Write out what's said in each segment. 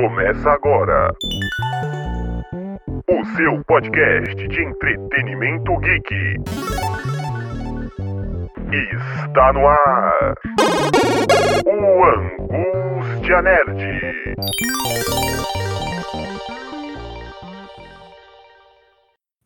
Começa agora. O seu podcast de entretenimento geek. Está no ar. O Angústia Nerd.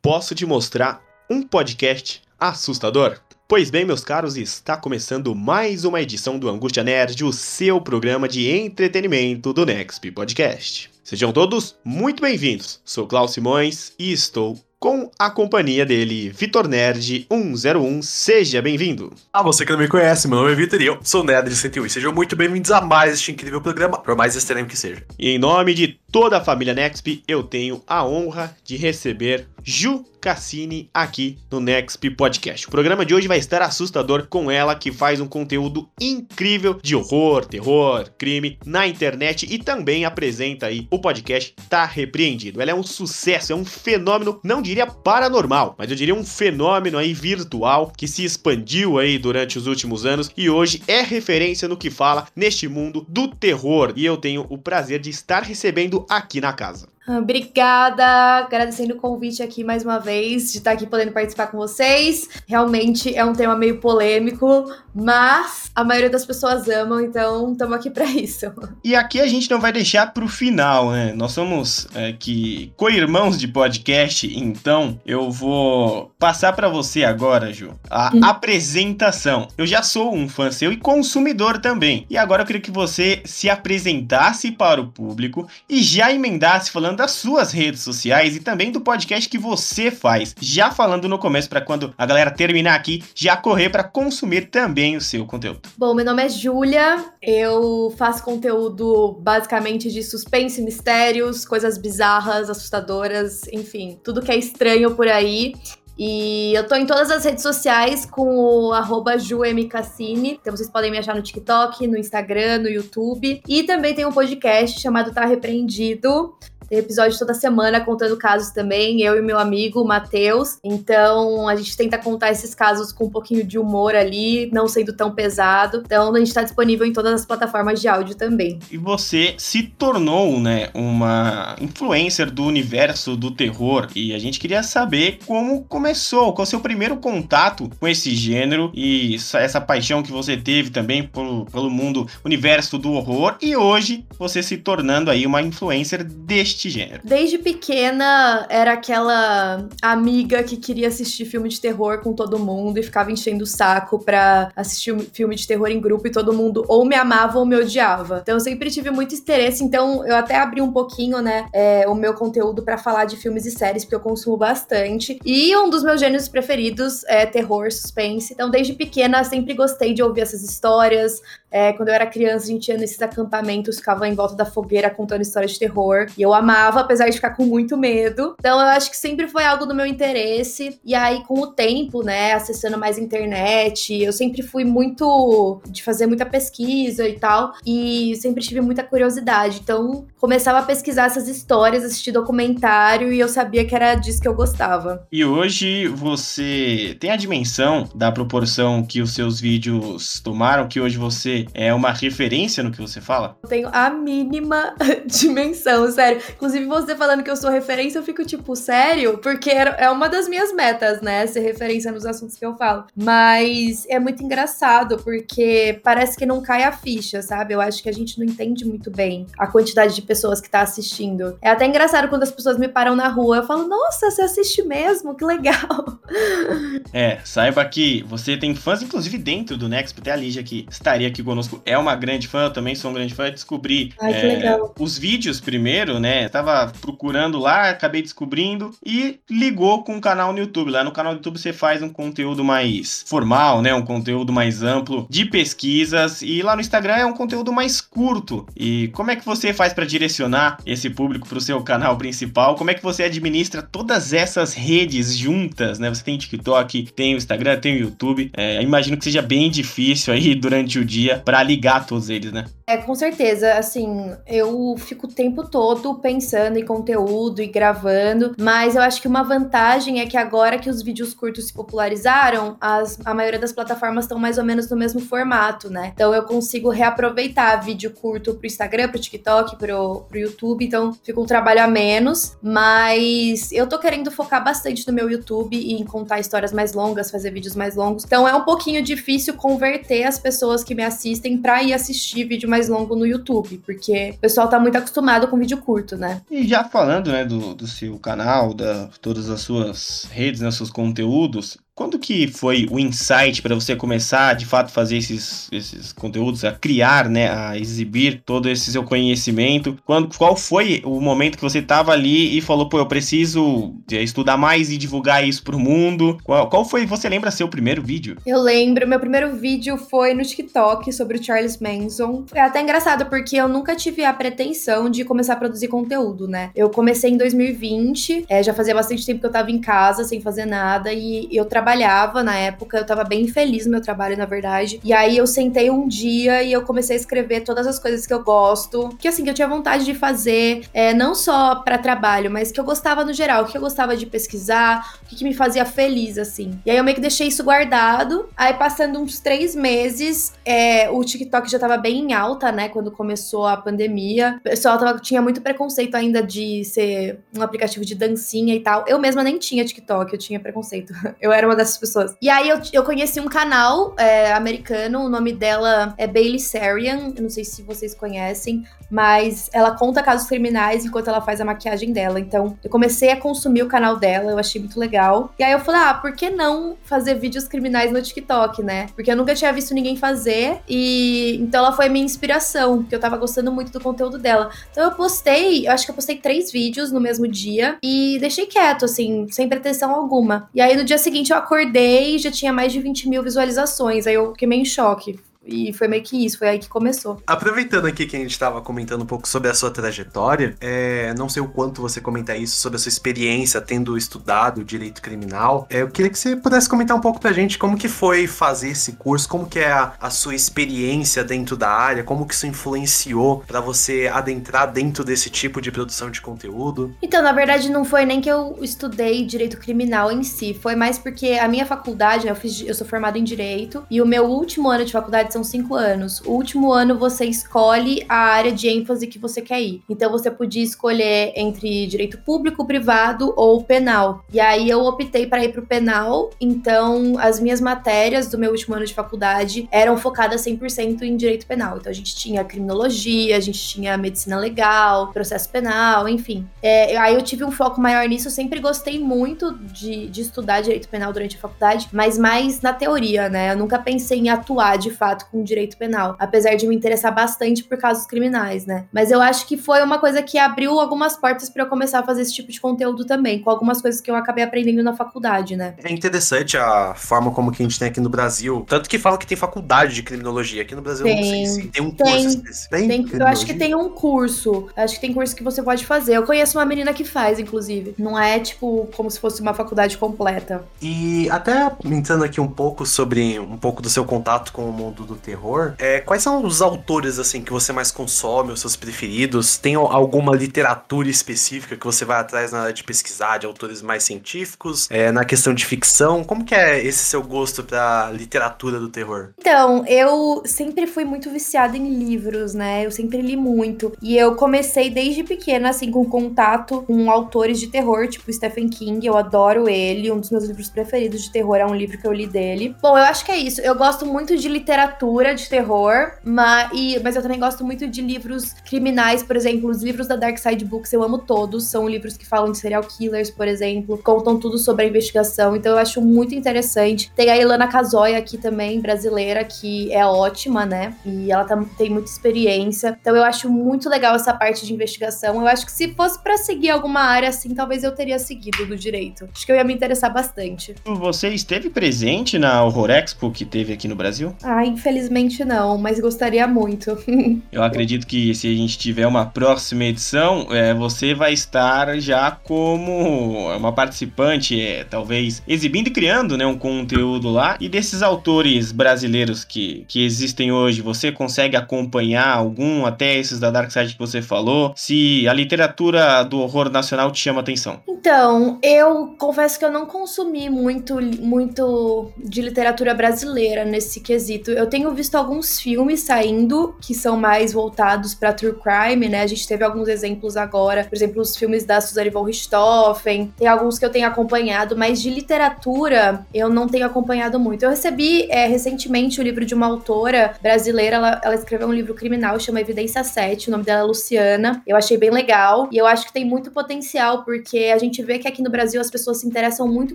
Posso te mostrar um podcast assustador? Pois bem, meus caros, está começando mais uma edição do Angústia Nerd, o seu programa de entretenimento do Nexp Podcast. Sejam todos muito bem-vindos. Sou Klaus Simões e estou com a companhia dele, Vitor Nerd 101. Seja bem-vindo. Ah, você que não me conhece, meu nome é Vitor e eu sou o Nerd de 101. Sejam muito bem-vindos a mais este incrível programa, por mais extremo que seja. E em nome de toda a família Nexp, eu tenho a honra de receber Ju Cassini aqui no Nexp Podcast. O programa de hoje vai estar assustador com ela, que faz um conteúdo incrível de horror, terror, crime na internet e também apresenta aí o podcast Tá Repreendido. Ela é um sucesso, é um fenômeno, não diria paranormal, mas eu diria um fenômeno aí virtual que se expandiu aí durante os últimos anos e hoje é referência no que fala neste mundo do terror. E eu tenho o prazer de estar recebendo aqui na casa. Obrigada, agradecendo o convite aqui mais uma vez, de estar aqui podendo participar com vocês. Realmente é um tema meio polêmico, mas a maioria das pessoas amam, então estamos aqui para isso. E aqui a gente não vai deixar para o final, né? Nós somos é, que co-irmãos de podcast, então eu vou passar para você agora, Ju, a hum. apresentação. Eu já sou um fã seu e consumidor também. E agora eu queria que você se apresentasse para o público e já emendasse falando falando das suas redes sociais e também do podcast que você faz. Já falando no começo para quando a galera terminar aqui, já correr para consumir também o seu conteúdo. Bom, meu nome é Júlia, eu faço conteúdo basicamente de suspense, mistérios, coisas bizarras, assustadoras, enfim, tudo que é estranho por aí. E eu tô em todas as redes sociais com o arroba JuMCassini. Então vocês podem me achar no TikTok, no Instagram, no YouTube. E também tem um podcast chamado Tá Repreendido, tem episódio toda semana contando casos também, eu e meu amigo Matheus. Então a gente tenta contar esses casos com um pouquinho de humor ali, não sendo tão pesado. Então a gente está disponível em todas as plataformas de áudio também. E você se tornou, né, uma influencer do universo do terror. E a gente queria saber como começou, qual o seu primeiro contato com esse gênero e essa paixão que você teve também pelo mundo, universo do horror. E hoje você se tornando aí uma influencer deste gênero? Desde pequena era aquela amiga que queria assistir filme de terror com todo mundo e ficava enchendo o saco pra assistir filme de terror em grupo e todo mundo ou me amava ou me odiava. Então eu sempre tive muito interesse, então eu até abri um pouquinho, né, é, o meu conteúdo para falar de filmes e séries, porque eu consumo bastante. E um dos meus gêneros preferidos é terror, suspense. Então desde pequena sempre gostei de ouvir essas histórias. É, quando eu era criança, a gente ia nesses acampamentos, ficava em volta da fogueira contando histórias de terror. E eu amava, apesar de ficar com muito medo. Então eu acho que sempre foi algo do meu interesse. E aí, com o tempo, né, acessando mais internet, eu sempre fui muito de fazer muita pesquisa e tal. E sempre tive muita curiosidade. Então, começava a pesquisar essas histórias, assistir documentário e eu sabia que era disso que eu gostava. E hoje você tem a dimensão da proporção que os seus vídeos tomaram, que hoje você é uma referência no que você fala? Eu tenho a mínima dimensão, sério. Inclusive, você falando que eu sou referência, eu fico tipo, sério? Porque é uma das minhas metas, né? Ser referência nos assuntos que eu falo. Mas é muito engraçado, porque parece que não cai a ficha, sabe? Eu acho que a gente não entende muito bem a quantidade de pessoas que tá assistindo. É até engraçado quando as pessoas me param na rua. Eu falo, nossa, você assiste mesmo? Que legal. É, saiba que você tem fãs, inclusive dentro do Next, até a Lígia que estaria aqui conosco é uma grande fã, eu também sou um grande fã. Descobri Ai, é, os vídeos primeiro, né? Tava procurando lá, acabei descobrindo e ligou com o canal no YouTube. Lá no canal do YouTube você faz um conteúdo mais formal, né? Um conteúdo mais amplo de pesquisas e lá no Instagram é um conteúdo mais curto. E como é que você faz para direcionar esse público para o seu canal principal? Como é que você administra todas essas redes juntas, né? Você tem TikTok, tem o Instagram, tem o YouTube. É, imagino que seja bem difícil aí durante o dia para ligar todos eles, né? É, com certeza. Assim, eu fico o tempo todo pensando em conteúdo e gravando, mas eu acho que uma vantagem é que agora que os vídeos curtos se popularizaram, as, a maioria das plataformas estão mais ou menos no mesmo formato, né? Então eu consigo reaproveitar vídeo curto pro Instagram, pro TikTok, pro, pro YouTube, então fica um trabalho a menos, mas eu tô querendo focar bastante no meu YouTube e em contar histórias mais longas, fazer vídeos mais longos. Então é um pouquinho difícil converter as pessoas que me assistem pra ir assistir vídeo mais longo no YouTube, porque o pessoal tá muito acostumado com vídeo curto, né? E já falando, né, do, do seu canal, da todas as suas redes, né, seus conteúdos, quando que foi o insight para você começar, de fato, fazer esses, esses conteúdos, a criar, né, a exibir todo esse seu conhecimento? Quando, qual foi o momento que você estava ali e falou, pô, eu preciso estudar mais e divulgar isso pro mundo? Qual, qual foi, você lembra seu primeiro vídeo? Eu lembro, meu primeiro vídeo foi no TikTok sobre o Charles Manson. É até engraçado porque eu nunca tive a pretensão de começar a produzir conteúdo, né? Eu comecei em 2020, é, já fazia bastante tempo que eu tava em casa sem fazer nada e eu trabalhava trabalhava na época, eu tava bem feliz no meu trabalho, na verdade. E aí eu sentei um dia e eu comecei a escrever todas as coisas que eu gosto, que assim, que eu tinha vontade de fazer, é, não só para trabalho, mas que eu gostava no geral, que eu gostava de pesquisar, o que, que me fazia feliz, assim. E aí eu meio que deixei isso guardado. Aí passando uns três meses, é, o TikTok já tava bem em alta, né, quando começou a pandemia. O pessoal tava, tinha muito preconceito ainda de ser um aplicativo de dancinha e tal. Eu mesma nem tinha TikTok, eu tinha preconceito. Eu era uma dessas pessoas. E aí eu, eu conheci um canal é, americano, o nome dela é Bailey Sarian, eu não sei se vocês conhecem, mas ela conta casos criminais enquanto ela faz a maquiagem dela. Então eu comecei a consumir o canal dela, eu achei muito legal. E aí eu falei, ah, por que não fazer vídeos criminais no TikTok, né? Porque eu nunca tinha visto ninguém fazer e então ela foi minha inspiração, porque eu tava gostando muito do conteúdo dela. Então eu postei, eu acho que eu postei três vídeos no mesmo dia e deixei quieto, assim, sem pretensão alguma. E aí no dia seguinte eu acordei e já tinha mais de 20 mil visualizações. Aí eu fiquei meio em choque. E foi meio que isso, foi aí que começou. Aproveitando aqui que a gente estava comentando um pouco sobre a sua trajetória, é, não sei o quanto você comenta isso sobre a sua experiência tendo estudado direito criminal. É, eu queria que você pudesse comentar um pouco pra gente como que foi fazer esse curso, como que é a, a sua experiência dentro da área, como que isso influenciou para você adentrar dentro desse tipo de produção de conteúdo. Então, na verdade, não foi nem que eu estudei direito criminal em si, foi mais porque a minha faculdade, eu, fiz, eu sou formada em direito, e o meu último ano de faculdade são cinco anos. O último ano você escolhe a área de ênfase que você quer ir. Então você podia escolher entre direito público, privado ou penal. E aí eu optei para ir para o penal. Então as minhas matérias do meu último ano de faculdade eram focadas 100% em direito penal. Então a gente tinha criminologia, a gente tinha medicina legal, processo penal, enfim. É, aí eu tive um foco maior nisso. Eu sempre gostei muito de, de estudar direito penal durante a faculdade, mas mais na teoria, né? Eu nunca pensei em atuar de fato contato com direito penal, apesar de me interessar bastante por casos criminais, né? Mas eu acho que foi uma coisa que abriu algumas portas para eu começar a fazer esse tipo de conteúdo também, com algumas coisas que eu acabei aprendendo na faculdade, né? É interessante a forma como que a gente tem aqui no Brasil, tanto que fala que tem faculdade de criminologia, aqui no Brasil tem, não sei se tem um tem, curso. Tem, tem eu acho que tem um curso, acho que tem curso que você pode fazer. Eu conheço uma menina que faz, inclusive. Não é, tipo, como se fosse uma faculdade completa. E até entrando aqui um pouco sobre um pouco do seu contato com o mundo do do terror, é, quais são os autores assim que você mais consome, os seus preferidos? Tem alguma literatura específica que você vai atrás na hora de pesquisar, de autores mais científicos? É, na questão de ficção, como que é esse seu gosto pra literatura do terror? Então, eu sempre fui muito viciada em livros, né? Eu sempre li muito. E eu comecei desde pequena, assim, com contato com autores de terror, tipo Stephen King. Eu adoro ele. Um dos meus livros preferidos de terror é um livro que eu li dele. Bom, eu acho que é isso. Eu gosto muito de literatura literatura de terror, mas, e, mas eu também gosto muito de livros criminais, por exemplo, os livros da Dark Side Books eu amo todos, são livros que falam de serial killers, por exemplo, contam tudo sobre a investigação, então eu acho muito interessante. Tem a Ilana Casoy aqui também, brasileira, que é ótima, né? E ela tá, tem muita experiência, então eu acho muito legal essa parte de investigação. Eu acho que se fosse para seguir alguma área assim, talvez eu teria seguido do direito. Acho que eu ia me interessar bastante. Você esteve presente na Horror Expo que teve aqui no Brasil? Ah, infelizmente infelizmente não, mas gostaria muito. Eu acredito que se a gente tiver uma próxima edição, é, você vai estar já como uma participante, é, talvez exibindo e criando né, um conteúdo lá. E desses autores brasileiros que, que existem hoje, você consegue acompanhar algum, até esses da Dark Side que você falou? Se a literatura do horror nacional te chama atenção? Então, eu confesso que eu não consumi muito, muito de literatura brasileira nesse quesito. Eu tenho visto alguns filmes saindo que são mais voltados para true crime, né? A gente teve alguns exemplos agora, por exemplo, os filmes da Suzanne von Richthofen. Tem alguns que eu tenho acompanhado, mas de literatura eu não tenho acompanhado muito. Eu recebi é, recentemente o livro de uma autora brasileira, ela, ela escreveu um livro criminal, chama Evidência 7, o nome dela é Luciana. Eu achei bem legal e eu acho que tem muito potencial, porque a gente vê que aqui no Brasil as pessoas se interessam muito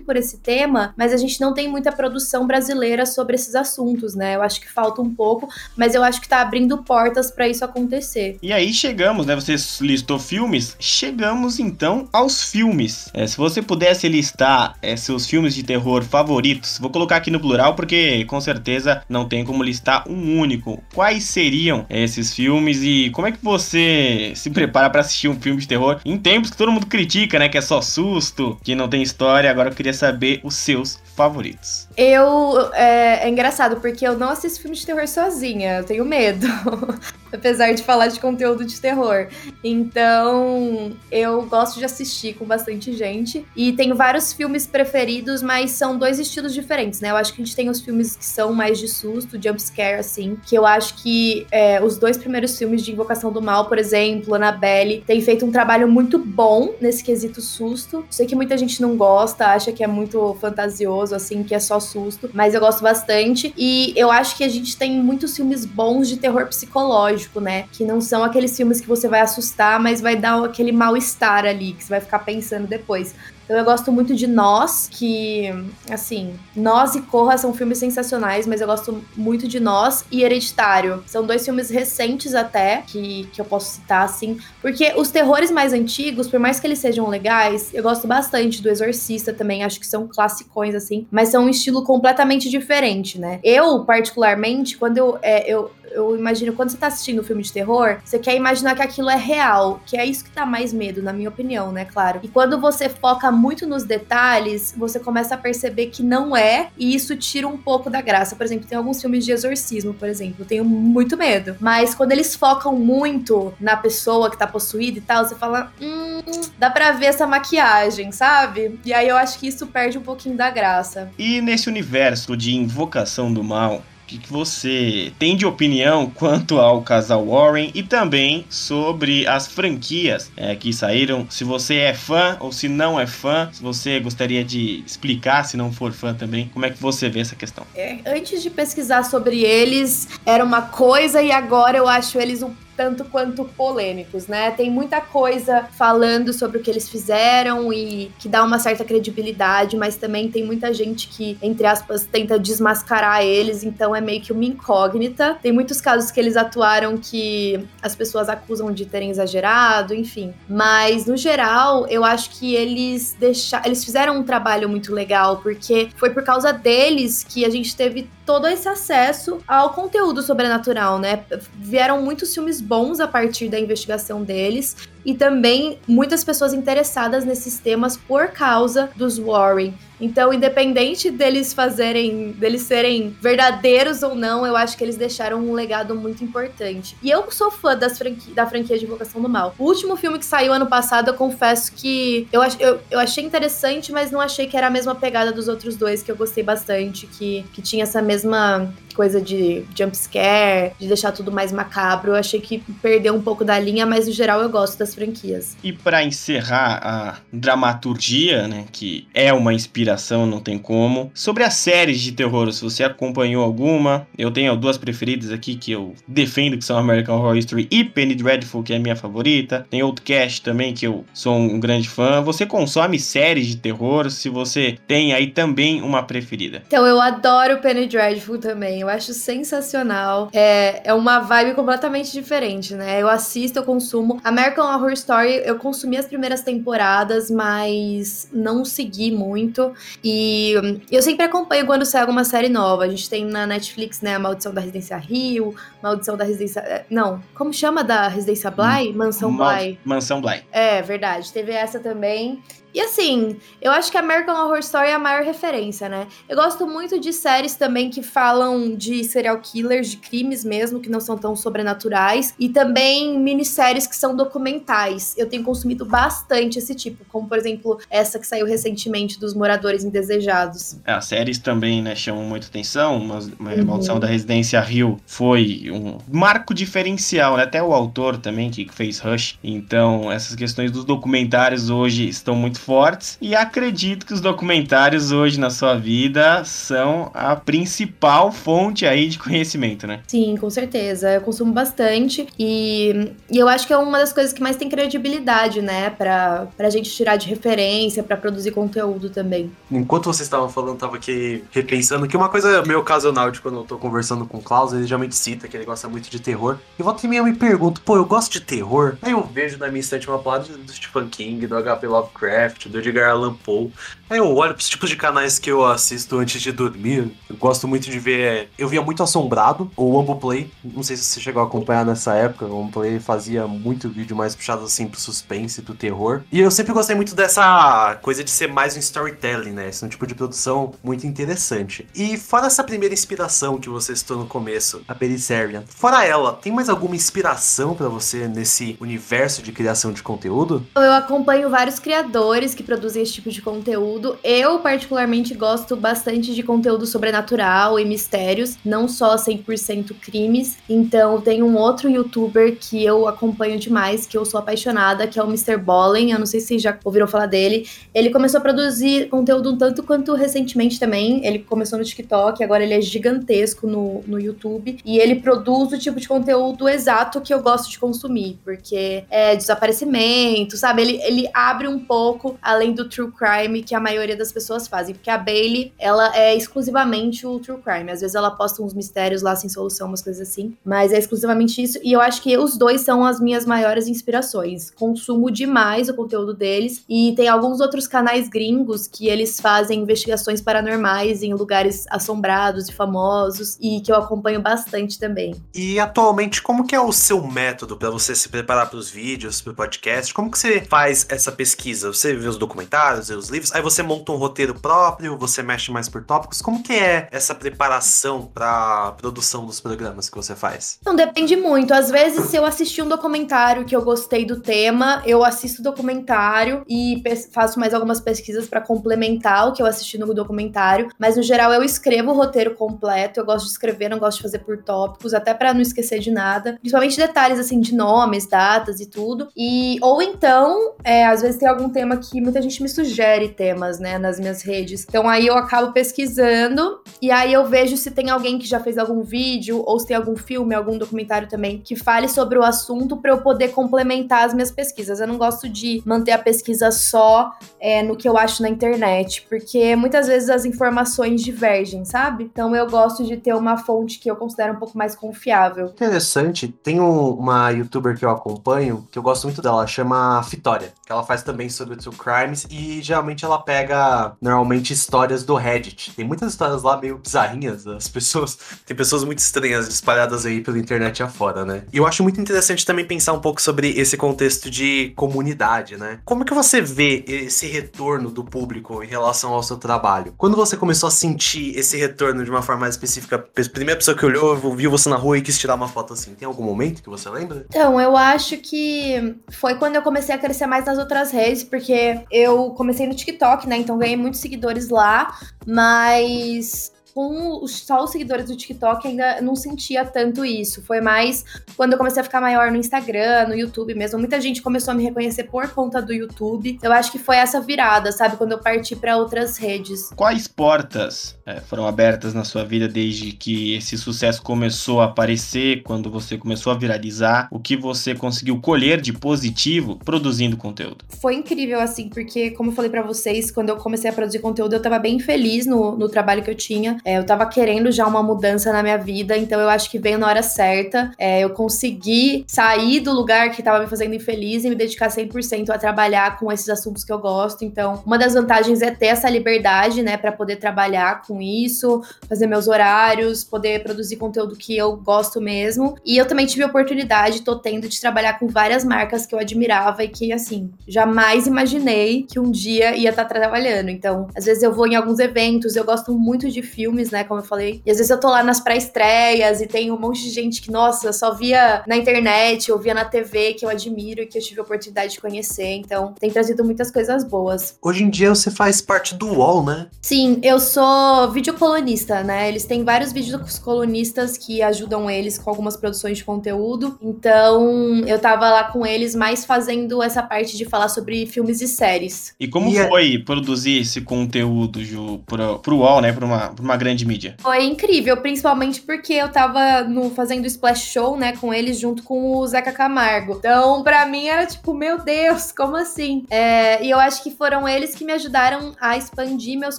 por esse tema, mas a gente não tem muita produção brasileira sobre esses assuntos, né? Eu acho que falta um pouco, mas eu acho que tá abrindo portas para isso acontecer. E aí chegamos, né? Você listou filmes, chegamos então aos filmes. É, se você pudesse listar é, seus filmes de terror favoritos, vou colocar aqui no plural porque com certeza não tem como listar um único. Quais seriam esses filmes e como é que você se prepara para assistir um filme de terror em tempos que todo mundo critica, né? Que é só susto, que não tem história. Agora eu queria saber os seus favoritos. Eu. É, é engraçado porque eu não assisto filme de terror sozinha, eu tenho medo. apesar de falar de conteúdo de terror. Então, eu gosto de assistir com bastante gente. E tenho vários filmes preferidos, mas são dois estilos diferentes, né? Eu acho que a gente tem os filmes que são mais de susto, jump scare, assim. Que eu acho que é, os dois primeiros filmes de Invocação do Mal, por exemplo, Annabelle, tem feito um trabalho muito bom nesse quesito susto. Sei que muita gente não gosta, acha que é muito fantasioso, assim, que é só susto. Mas eu gosto bastante. E eu acho que a gente tem muitos filmes bons de terror psicológico né? Que não são aqueles filmes que você vai assustar, mas vai dar aquele mal-estar ali, que você vai ficar pensando depois. Então eu gosto muito de Nós, que, assim, Nós e Corra são filmes sensacionais, mas eu gosto muito de Nós e Hereditário. São dois filmes recentes até, que, que eu posso citar, assim, porque os terrores mais antigos, por mais que eles sejam legais, eu gosto bastante do Exorcista também, acho que são classicões, assim, mas são um estilo completamente diferente, né? Eu, particularmente, quando eu, é, eu, eu imagino, quando você tá assistindo um filme de terror, você quer imaginar que aquilo é real, que é isso que dá mais medo, na minha opinião, né, claro. E quando você foca muito nos detalhes, você começa a perceber que não é, e isso tira um pouco da graça. Por exemplo, tem alguns filmes de exorcismo, por exemplo, eu tenho muito medo. Mas quando eles focam muito na pessoa que tá possuída e tal, você fala, hum, dá pra ver essa maquiagem, sabe? E aí eu acho que isso perde um pouquinho da graça. E nesse universo de invocação do mal, que, que você tem de opinião quanto ao casal Warren e também sobre as franquias é, que saíram. Se você é fã ou se não é fã, se você gostaria de explicar, se não for fã também, como é que você vê essa questão? É, antes de pesquisar sobre eles, era uma coisa e agora eu acho eles um tanto quanto polêmicos, né? Tem muita coisa falando sobre o que eles fizeram e que dá uma certa credibilidade, mas também tem muita gente que, entre aspas, tenta desmascarar eles, então é meio que uma incógnita. Tem muitos casos que eles atuaram que as pessoas acusam de terem exagerado, enfim. Mas no geral, eu acho que eles deixaram, eles fizeram um trabalho muito legal, porque foi por causa deles que a gente teve todo esse acesso ao conteúdo sobrenatural, né? Vieram muitos filmes bons a partir da investigação deles e também muitas pessoas interessadas nesses temas por causa dos Warren. Então, independente deles fazerem, deles serem verdadeiros ou não, eu acho que eles deixaram um legado muito importante. E eu sou fã franqui da franquia de Invocação do Mal. O último filme que saiu ano passado, eu confesso que eu, eu, eu achei interessante, mas não achei que era a mesma pegada dos outros dois, que eu gostei bastante, que, que tinha essa mesma coisa de jump scare, de deixar tudo mais macabro. Eu achei que perdeu um pouco da linha, mas no geral eu gosto das franquias. E para encerrar a dramaturgia, né, que é uma inspiração, não tem como, sobre as séries de terror, se você acompanhou alguma, eu tenho duas preferidas aqui que eu defendo, que são American Horror Story e Penny Dreadful, que é a minha favorita. Tem Outcast também, que eu sou um grande fã. Você consome séries de terror, se você tem aí também uma preferida. Então, eu adoro Penny Dreadful também. Eu acho sensacional. É, é uma vibe completamente diferente, né? Eu assisto, eu consumo. American Horror Story, eu consumi as primeiras temporadas, mas não segui muito. E eu sempre acompanho quando sai alguma série nova. A gente tem na Netflix, né, a Maldição da Residência Rio, Maldição da Residência. É, não, como chama da Residência Bly? Mansão Bly. Mansão Bly. É, verdade. Teve essa também. E assim, eu acho que American Horror Story é a maior referência, né? Eu gosto muito de séries também que falam de serial killers, de crimes mesmo, que não são tão sobrenaturais. E também minisséries que são documentais. Eu tenho consumido bastante esse tipo, como por exemplo essa que saiu recentemente dos Moradores Indesejados. É, as séries também, né, chamam muita atenção. Mas, uhum. Maldição da Residência Rio foi um marco diferencial, né? Até o autor também que fez Rush. Então, essas questões dos documentários hoje estão muito fortes e acredito que os documentários hoje na sua vida são a principal fonte aí de conhecimento, né? Sim, com certeza. Eu consumo bastante e, e eu acho que é uma das coisas que mais tem credibilidade, né, pra, pra gente tirar de referência, para produzir conteúdo também. Enquanto vocês estavam falando, tava aqui repensando que uma coisa meio ocasional de quando eu tô conversando com o Klaus, ele geralmente cita que ele gosta muito de terror. E volta e meia eu me pergunto, pô, eu gosto de terror? Aí eu vejo na minha estante uma palavra do Stephen King, do HP Lovecraft, Lovecraft, do Edgar Allan Poe. Aí eu olho para os tipos de canais que eu assisto antes de dormir. Eu gosto muito de ver. Eu via muito Assombrado, ou Play. Não sei se você chegou a acompanhar nessa época. O Play fazia muito vídeo mais puxado assim pro suspense, pro terror. E eu sempre gostei muito dessa coisa de ser mais um storytelling, né? Esse é um tipo de produção muito interessante. E fora essa primeira inspiração que você citou no começo, a Perisserian, fora ela, tem mais alguma inspiração para você nesse universo de criação de conteúdo? Eu acompanho vários criadores que produzem esse tipo de conteúdo. Eu, particularmente, gosto bastante de conteúdo sobrenatural e mistérios, não só 100% crimes. Então, tem um outro youtuber que eu acompanho demais, que eu sou apaixonada, que é o Mr. Bollen. Eu não sei se vocês já ouviram falar dele. Ele começou a produzir conteúdo um tanto quanto recentemente também. Ele começou no TikTok, agora ele é gigantesco no, no YouTube. E ele produz o tipo de conteúdo exato que eu gosto de consumir, porque é desaparecimento, sabe? Ele, ele abre um pouco além do true crime que a maioria das pessoas fazem. Porque a Bailey, ela é exclusivamente o true crime. Às vezes ela posta uns mistérios lá sem solução, umas coisas assim. Mas é exclusivamente isso. E eu acho que os dois são as minhas maiores inspirações. Consumo demais o conteúdo deles. E tem alguns outros canais gringos que eles fazem investigações paranormais em lugares assombrados e famosos. E que eu acompanho bastante também. E atualmente, como que é o seu método para você se preparar para os vídeos, para o podcast? Como que você faz essa pesquisa? Você vê os documentários, vê os livros, aí você monta um roteiro próprio, você mexe mais por tópicos. Como que é essa preparação para produção dos programas que você faz? Não depende muito. Às vezes, se eu assistir um documentário que eu gostei do tema, eu assisto o documentário e faço mais algumas pesquisas para complementar o que eu assisti no documentário. Mas no geral, eu escrevo o roteiro completo. Eu gosto de escrever, não gosto de fazer por tópicos, até para não esquecer de nada. Principalmente detalhes assim de nomes, datas e tudo. E ou então, é, às vezes tem algum tema que muita gente me sugere temas, né, nas minhas redes. Então aí eu acabo pesquisando e aí eu vejo se tem alguém que já fez algum vídeo ou se tem algum filme, algum documentário também que fale sobre o assunto para eu poder complementar as minhas pesquisas. Eu não gosto de manter a pesquisa só é, no que eu acho na internet, porque muitas vezes as informações divergem, sabe? Então eu gosto de ter uma fonte que eu considero um pouco mais confiável. Interessante. Tem uma youtuber que eu acompanho, que eu gosto muito dela, chama Vitória, que ela faz também sobre o crimes e geralmente ela pega normalmente histórias do Reddit. Tem muitas histórias lá meio bizarrinhas, as pessoas, tem pessoas muito estranhas espalhadas aí pela internet afora, né? E eu acho muito interessante também pensar um pouco sobre esse contexto de comunidade, né? Como que você vê esse retorno do público em relação ao seu trabalho? Quando você começou a sentir esse retorno de uma forma mais específica, a primeira pessoa que olhou, viu você na rua e quis tirar uma foto assim, tem algum momento que você lembra? Então, eu acho que foi quando eu comecei a crescer mais nas outras redes, porque eu comecei no TikTok, né? Então ganhei muitos seguidores lá, mas com os, só os seguidores do TikTok ainda não sentia tanto isso. Foi mais quando eu comecei a ficar maior no Instagram, no YouTube mesmo. Muita gente começou a me reconhecer por conta do YouTube. Eu acho que foi essa virada, sabe? Quando eu parti para outras redes. Quais portas é, foram abertas na sua vida desde que esse sucesso começou a aparecer, quando você começou a viralizar? O que você conseguiu colher de positivo produzindo conteúdo? Foi incrível, assim, porque, como eu falei para vocês, quando eu comecei a produzir conteúdo, eu tava bem feliz no, no trabalho que eu tinha É, eu tava querendo já uma mudança na minha vida, então eu acho que veio na hora certa. É, eu consegui sair do lugar que tava me fazendo infeliz e me dedicar 100% a trabalhar com esses assuntos que eu gosto. Então, uma das vantagens é ter essa liberdade, né, para poder trabalhar com isso, fazer meus horários, poder produzir conteúdo que eu gosto mesmo. E eu também tive a oportunidade, tô tendo de trabalhar com várias marcas que eu admirava e que, assim, jamais imaginei que um dia ia estar tá trabalhando. Então, às vezes eu vou em alguns eventos, eu gosto muito de filmes, né, como eu falei, e às vezes eu tô lá nas pré-estreias e tem um monte de gente que, nossa, só via na internet ou via na TV que eu admiro e que eu tive a oportunidade de conhecer. Então, tem trazido muitas coisas boas. Hoje em dia você faz parte do UOL, né? Sim, eu sou videocolunista, né? Eles têm vários vídeos colunistas que ajudam eles com algumas produções de conteúdo. Então, eu tava lá com eles mais fazendo essa parte de falar sobre filmes e séries. E como e foi é... produzir esse conteúdo, Ju, pro, pro UOL, né? Pra uma, pra uma grande mídia? Foi incrível, principalmente porque eu tava no, fazendo Splash Show, né, com eles junto com o Zeca Camargo. Então, pra mim era tipo, meu Deus, como assim? É, e eu acho que foram eles que me ajudaram a expandir meus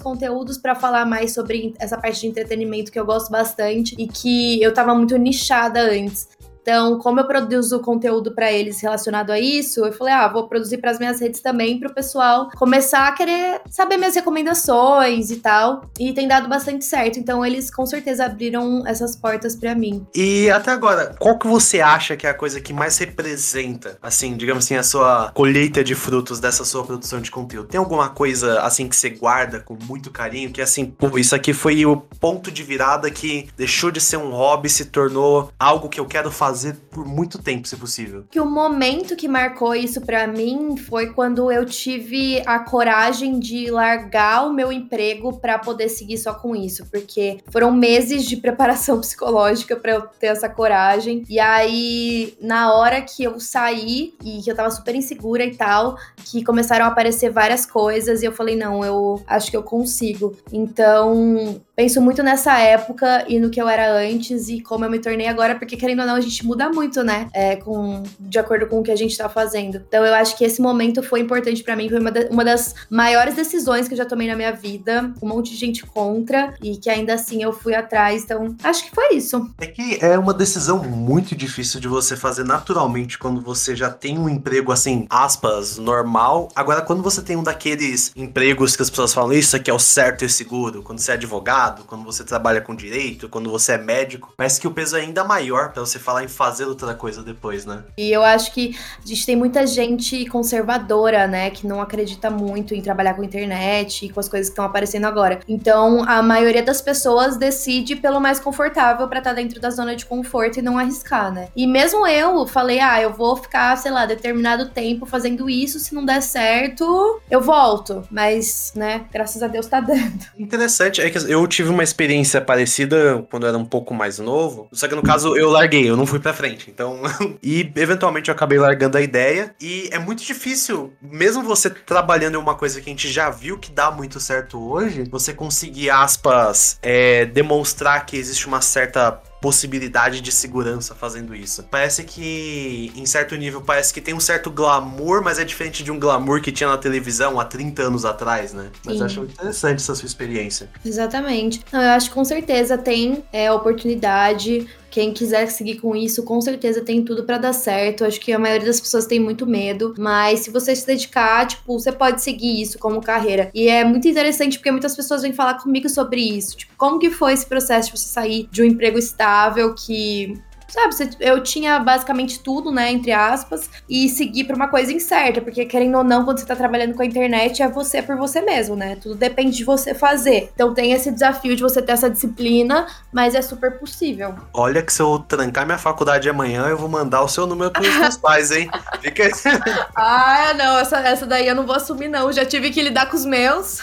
conteúdos para falar mais sobre essa parte de entretenimento que eu gosto bastante e que eu tava muito nichada antes. Então, como eu produzo conteúdo para eles relacionado a isso, eu falei, ah, vou produzir para as minhas redes também para o pessoal começar a querer saber minhas recomendações e tal. E tem dado bastante certo. Então, eles com certeza abriram essas portas para mim. E até agora, qual que você acha que é a coisa que mais representa, assim, digamos assim, a sua colheita de frutos dessa sua produção de conteúdo? Tem alguma coisa assim que você guarda com muito carinho, que assim, pô, isso aqui foi o ponto de virada que deixou de ser um hobby, se tornou algo que eu quero fazer fazer por muito tempo, se possível. Que o momento que marcou isso para mim foi quando eu tive a coragem de largar o meu emprego para poder seguir só com isso, porque foram meses de preparação psicológica para eu ter essa coragem. E aí, na hora que eu saí e que eu tava super insegura e tal, que começaram a aparecer várias coisas e eu falei, não, eu acho que eu consigo. Então, penso muito nessa época e no que eu era antes e como eu me tornei agora, porque querendo ou não, a gente muda muito, né? É, com, de acordo com o que a gente tá fazendo. Então eu acho que esse momento foi importante para mim, foi uma, uma das maiores decisões que eu já tomei na minha vida. Um monte de gente contra e que ainda assim eu fui atrás. Então, acho que foi isso. É que é uma decisão muito difícil de você fazer naturalmente quando você já tem um emprego assim, aspas, normal. Agora, quando você tem um daqueles empregos que as pessoas falam, isso aqui é o certo e seguro, quando você é advogado advogado, quando você trabalha com direito, quando você é médico, parece que o peso é ainda maior para você falar em fazer outra coisa depois, né? E eu acho que a gente tem muita gente conservadora, né, que não acredita muito em trabalhar com internet e com as coisas que estão aparecendo agora. Então, a maioria das pessoas decide pelo mais confortável para estar tá dentro da zona de conforto e não arriscar, né? E mesmo eu falei, ah, eu vou ficar, sei lá, determinado tempo fazendo isso, se não der certo, eu volto. Mas, né, graças a Deus tá dando. Interessante, é que eu tive uma experiência parecida quando eu era um pouco mais novo. Só que no caso eu larguei, eu não fui pra frente. Então. e eventualmente eu acabei largando a ideia. E é muito difícil, mesmo você trabalhando em uma coisa que a gente já viu que dá muito certo hoje, você conseguir, aspas, é, demonstrar que existe uma certa possibilidade de segurança fazendo isso. Parece que, em certo nível, parece que tem um certo glamour, mas é diferente de um glamour que tinha na televisão há 30 anos atrás, né? Mas eu acho interessante essa sua experiência. Exatamente. Não, eu acho que com certeza tem é, oportunidade quem quiser seguir com isso, com certeza tem tudo para dar certo. Acho que a maioria das pessoas tem muito medo, mas se você se dedicar, tipo, você pode seguir isso como carreira. E é muito interessante porque muitas pessoas vêm falar comigo sobre isso. Tipo, como que foi esse processo de você sair de um emprego estável que sabe, eu tinha basicamente tudo, né, entre aspas, e seguir pra uma coisa incerta, porque querendo ou não, quando você tá trabalhando com a internet, é você por você mesmo, né? Tudo depende de você fazer. Então tem esse desafio de você ter essa disciplina, mas é super possível. Olha que se eu trancar minha faculdade amanhã, eu vou mandar o seu número pros meus pais, hein? Fica Ah, não, essa, essa daí eu não vou assumir, não. Já tive que lidar com os meus.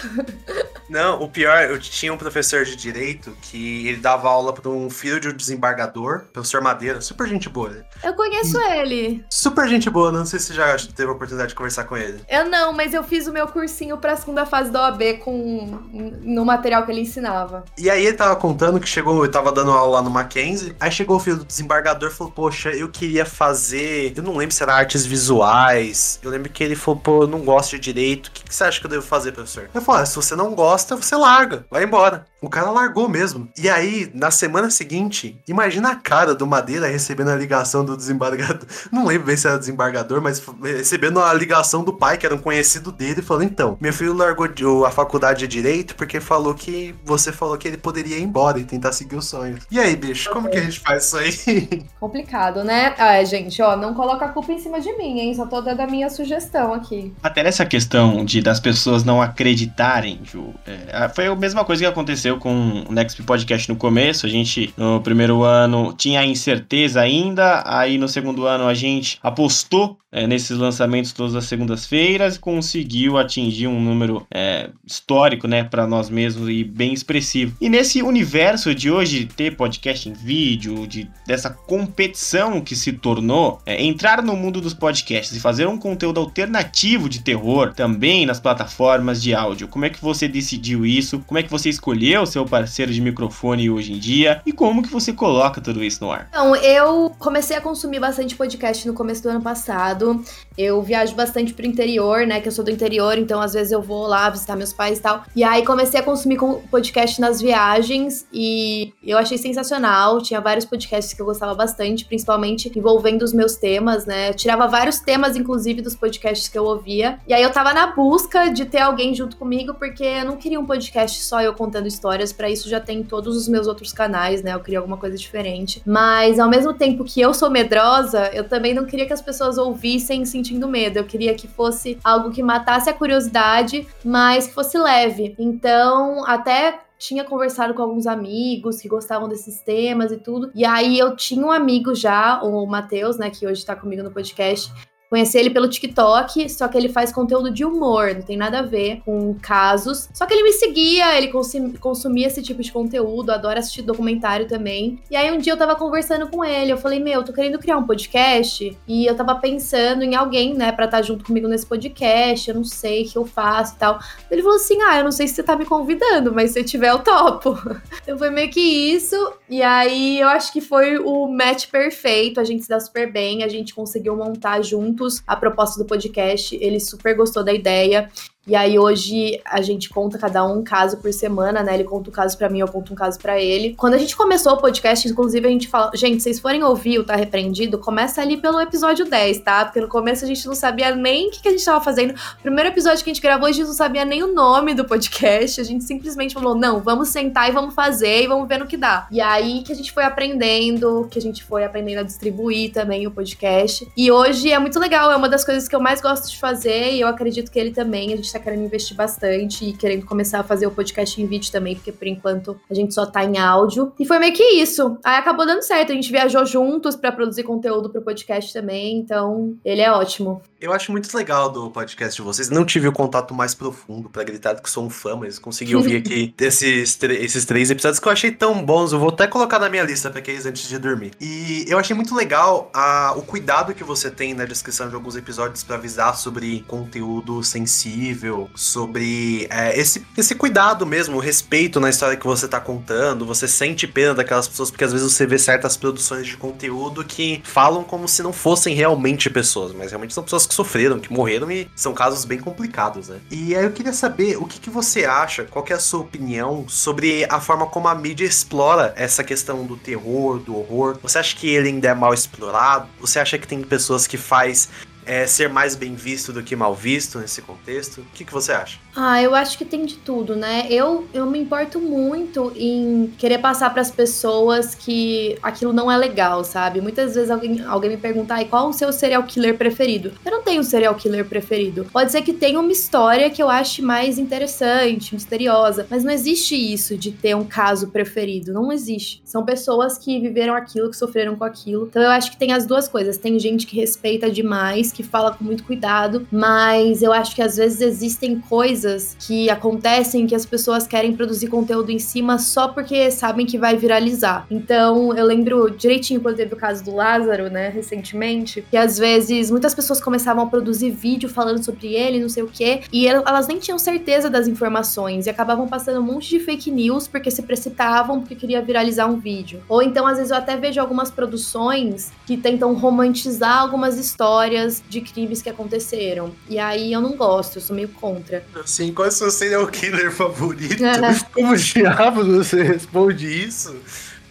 Não, o pior, eu tinha um professor de direito que ele dava aula para um filho de um desembargador, professor Madeira, super gente boa. Né? Eu conheço ele. Super gente boa, não sei se já teve a oportunidade de conversar com ele. Eu não, mas eu fiz o meu cursinho pra segunda fase da OAB com no material que ele ensinava. E aí ele tava contando que chegou, eu tava dando aula lá no Mackenzie, aí chegou o filho do desembargador e falou, poxa, eu queria fazer, eu não lembro se era artes visuais, eu lembro que ele falou, pô, eu não gosto de direito, o que, que você acha que eu devo fazer, professor? Eu falei, ah, se você não gosta, você larga, vai embora. O cara largou mesmo. E aí, na semana seguinte, imagina a cara do Madeira recebendo a ligação do desembargador. Não lembro bem se era desembargador, mas recebendo a ligação do pai, que era um conhecido dele, falando: então, meu filho largou a faculdade de direito porque falou que você falou que ele poderia ir embora e tentar seguir o sonho. E aí, bicho, como que a gente faz isso aí? Complicado, né? Ah, gente, ó, não coloca a culpa em cima de mim, hein? Só tô dando a minha sugestão aqui. Até nessa questão de das pessoas não acreditarem, Ju, é, foi a mesma coisa que aconteceu com o Next Podcast no começo. A gente, no primeiro ano, tinha a incerteza ainda, aí no segundo ano a gente apostou é, nesses lançamentos todas as segundas-feiras conseguiu atingir um número é, histórico, né, para nós mesmos e bem expressivo. E nesse universo de hoje ter podcast em vídeo, de dessa competição que se tornou, é, entrar no mundo dos podcasts e fazer um conteúdo alternativo de terror também nas plataformas de áudio. Como é que você decidiu isso? Como é que você escolheu seu parceiro de microfone hoje em dia? E como que você coloca tudo isso no ar? Então, eu comecei a consumir bastante podcast no começo do ano passado passado. Eu viajo bastante pro interior, né? Que eu sou do interior, então às vezes eu vou lá visitar meus pais e tal. E aí comecei a consumir podcast nas viagens e eu achei sensacional. Tinha vários podcasts que eu gostava bastante, principalmente envolvendo os meus temas, né? Eu tirava vários temas, inclusive, dos podcasts que eu ouvia. E aí eu tava na busca de ter alguém junto comigo, porque eu não queria um podcast só eu contando histórias. Para isso já tem todos os meus outros canais, né? Eu queria alguma coisa diferente. Mas ao mesmo tempo que eu sou medrosa, eu também não queria que as pessoas ouvissem sentindo medo. Eu queria que fosse algo que matasse a curiosidade, mas que fosse leve. Então, até tinha conversado com alguns amigos que gostavam desses temas e tudo. E aí eu tinha um amigo já, o Matheus, né, que hoje tá comigo no podcast, Conheci ele pelo TikTok, só que ele faz conteúdo de humor, não tem nada a ver com casos. Só que ele me seguia, ele consumia esse tipo de conteúdo, adora assistir documentário também. E aí um dia eu tava conversando com ele, eu falei: Meu, tô querendo criar um podcast e eu tava pensando em alguém, né, pra estar tá junto comigo nesse podcast, eu não sei o que eu faço e tal. Ele falou assim: Ah, eu não sei se você tá me convidando, mas se tiver, eu topo. Então foi meio que isso. E aí eu acho que foi o match perfeito, a gente se dá super bem, a gente conseguiu montar junto juntos a proposta do podcast. Ele super gostou da ideia. E aí hoje a gente conta cada um um caso por semana, né? Ele conta um caso para mim, eu conto um caso para ele. Quando a gente começou o podcast, inclusive a gente fala, gente, vocês forem ouvir o Tá Repreendido, começa ali pelo episódio 10, tá? Porque no começo a gente não sabia nem o que, que a gente tava fazendo. Primeiro episódio que a gente gravou, a gente não sabia nem o nome do podcast. A gente simplesmente falou, não, vamos sentar e vamos fazer e vamos ver no que dá. E aí que a gente foi aprendendo, que a gente foi aprendendo a distribuir também o podcast. E hoje é muito legal, é uma das coisas que eu mais gosto de fazer e eu acredito que ele também. A gente tá tá querendo investir bastante e querendo começar a fazer o podcast em vídeo também, porque por enquanto a gente só tá em áudio. E foi meio que isso. Aí acabou dando certo. A gente viajou juntos para produzir conteúdo pro podcast também, então ele é ótimo. Eu acho muito legal do podcast de vocês. Não tive o contato mais profundo para gritar que sou um fã, mas consegui ouvir aqui esses, esses três episódios que eu achei tão bons. Eu vou até colocar na minha lista para aqueles antes de dormir. E eu achei muito legal a, o cuidado que você tem na descrição de alguns episódios para avisar sobre conteúdo sensível, sobre é, esse, esse cuidado mesmo, o respeito na história que você tá contando. Você sente pena daquelas pessoas, porque às vezes você vê certas produções de conteúdo que falam como se não fossem realmente pessoas, mas realmente são pessoas que sofreram, que morreram e são casos bem complicados, né? E aí eu queria saber o que, que você acha, qual é a sua opinião sobre a forma como a mídia explora essa questão do terror, do horror. Você acha que ele ainda é mal explorado? Você acha que tem pessoas que faz é, ser mais bem visto do que mal visto nesse contexto? O que, que você acha? Ah, eu acho que tem de tudo, né? Eu, eu me importo muito em querer passar para as pessoas que aquilo não é legal, sabe? Muitas vezes alguém, alguém me pergunta, ai, qual o seu serial killer preferido? Eu não tenho um serial killer preferido. Pode ser que tenha uma história que eu ache mais interessante, misteriosa, mas não existe isso de ter um caso preferido. Não existe. São pessoas que viveram aquilo, que sofreram com aquilo. Então eu acho que tem as duas coisas. Tem gente que respeita demais, que fala com muito cuidado, mas eu acho que às vezes existem coisas que acontecem que as pessoas querem produzir conteúdo em cima só porque sabem que vai viralizar. Então, eu lembro direitinho quando teve o caso do Lázaro, né, recentemente, que às vezes muitas pessoas começavam a produzir vídeo falando sobre ele, não sei o quê, e elas nem tinham certeza das informações e acabavam passando um monte de fake news porque se precipitavam porque queria viralizar um vídeo. Ou então, às vezes eu até vejo algumas produções que tentam romantizar algumas histórias de crimes que aconteceram. E aí eu não gosto, eu sou meio contra. Sim, qual é o seu serial killer favorito? Como diabos você responde isso?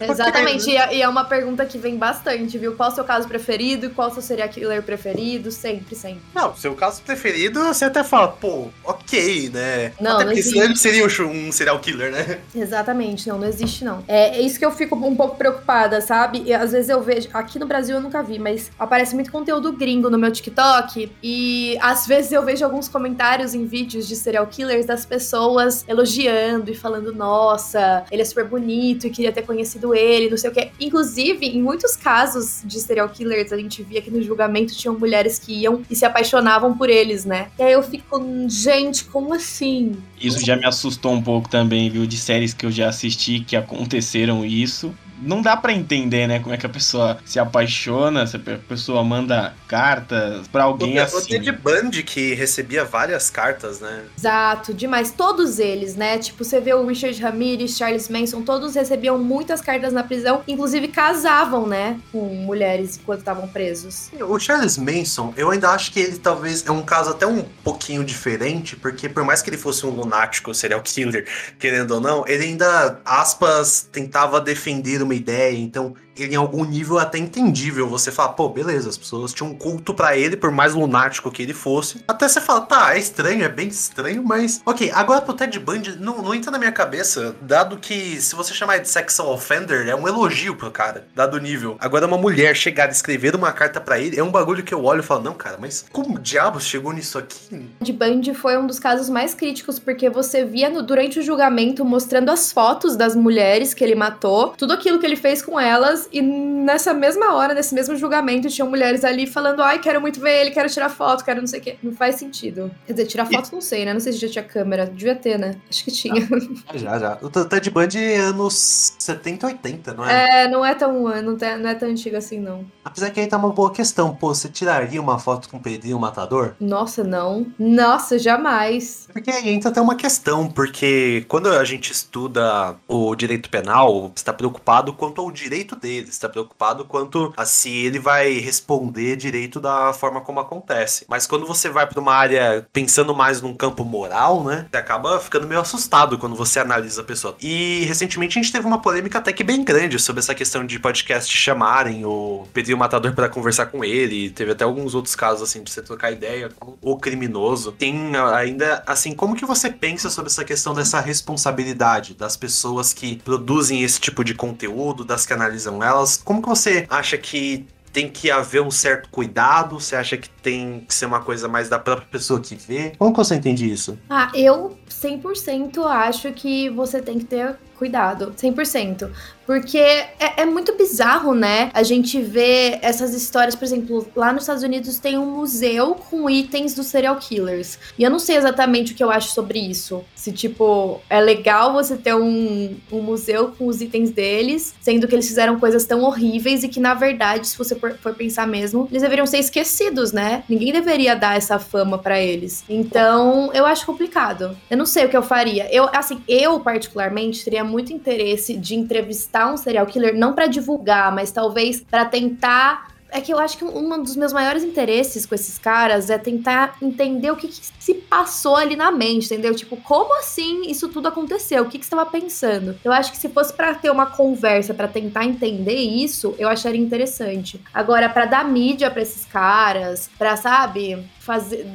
Exatamente, e é, e é uma pergunta que vem bastante, viu? Qual o seu caso preferido? Qual o seu serial killer preferido? Sempre, sempre. Não, seu caso preferido, você até fala, pô, ok, né? Não, até não porque existe. ele seria um serial killer, né? Exatamente, não, não existe não. É, é isso que eu fico um pouco preocupada, sabe? E às vezes eu vejo, aqui no Brasil eu nunca vi, mas aparece muito conteúdo gringo no meu TikTok e às vezes eu vejo alguns comentários em vídeos de serial killers das pessoas elogiando e falando, nossa, ele é super bonito e queria ter conhecido ele, não sei o que. Inclusive, em muitos casos de serial killers, a gente via que no julgamento tinham mulheres que iam e se apaixonavam por eles, né? E aí eu fico, gente, como assim? Isso já me assustou um pouco também, viu? De séries que eu já assisti que aconteceram isso. Não dá pra entender, né? Como é que a pessoa se apaixona, se a pessoa manda cartas pra alguém o, assim. O Ted Bundy que recebia várias cartas, né? Exato, demais. Todos eles, né? Tipo, você vê o Richard Ramirez, Charles Manson, todos recebiam muitas cartas na prisão, inclusive casavam, né? Com mulheres enquanto estavam presos. O Charles Manson, eu ainda acho que ele talvez é um caso até um pouquinho diferente, porque por mais que ele fosse um lunático serial killer, querendo ou não, ele ainda, aspas, tentava defender uma ideia, então ele em algum nível é até entendível. Você fala, pô, beleza, as pessoas tinham um culto pra ele, por mais lunático que ele fosse. Até você fala, tá, é estranho, é bem estranho, mas. Ok, agora pro Ted Bundy, não, não entra na minha cabeça, dado que se você chamar de sexual offender, é um elogio pro cara, dado o nível. Agora, uma mulher chegar e escrever uma carta pra ele, é um bagulho que eu olho e falo, não, cara, mas como diabos chegou nisso aqui? De Bundy foi um dos casos mais críticos, porque você via no- durante o julgamento mostrando as fotos das mulheres que ele matou, tudo aquilo que ele fez com elas, e nessa mesma hora, nesse mesmo julgamento, tinham mulheres ali falando: ai, quero muito ver ele, quero tirar foto, quero não sei o quê. Não faz sentido. Quer dizer, tirar foto não sei, né? Não sei se já tinha câmera. Devia ter, né? Acho que tinha. Já, já. O Ted Bundy é anos 70, 80, não é? É, não é tão, não é, não é tão antigo assim, não. Apesar que aí tá uma boa questão. Pô, você tiraria uma foto com o Pedrinho Matador? Nossa, não. Nossa, jamais. Porque aí entra até uma questão, porque quando a gente estuda o direito penal, está preocupado quanto ao direito dele, está preocupado quanto a se ele vai responder direito da forma como acontece. Mas quando você vai para uma área pensando mais num campo moral, né, você acaba ficando meio assustado quando você analisa a pessoa. E recentemente a gente teve uma polêmica até que bem grande sobre essa questão de podcast chamarem o Pedrinho Matador para conversar com ele. Teve até alguns outros casos assim de você trocar ideia com o criminoso. Tem ainda assim, como que você pensa sobre essa questão dessa responsabilidade das pessoas que produzem esse tipo de conteúdo, das que analisam elas? Como que você acha que tem que haver um certo cuidado? Você acha que tem que ser uma coisa mais da própria pessoa que vê? Como que você entende isso? Ah, eu 100% acho que você tem que ter cuidado. 100%. Porque é, é muito bizarro, né? A gente vê essas histórias, por exemplo, lá nos Estados Unidos tem um museu com itens dos serial killers. E eu não sei exatamente o que eu acho sobre isso. Se, tipo, é legal você ter um, um museu com os itens deles, sendo que eles fizeram coisas tão horríveis e que, na verdade, se você for, for pensar mesmo, eles deveriam ser esquecidos, né? Ninguém deveria dar essa fama pra eles. Então, eu acho complicado. Eu não sei o que eu faria. Eu, assim, eu particularmente teria muito interesse de entrevistar um serial killer, não pra divulgar, mas talvez pra tentar é que eu acho que um dos meus maiores interesses com esses caras é tentar entender o que, que se passou ali na mente, entendeu? Tipo, como assim isso tudo aconteceu? O que, que você estava pensando? Eu acho que se fosse pra ter uma conversa pra tentar entender isso, eu acharia interessante. Agora, pra dar mídia pra esses caras, pra, sabe, fazer.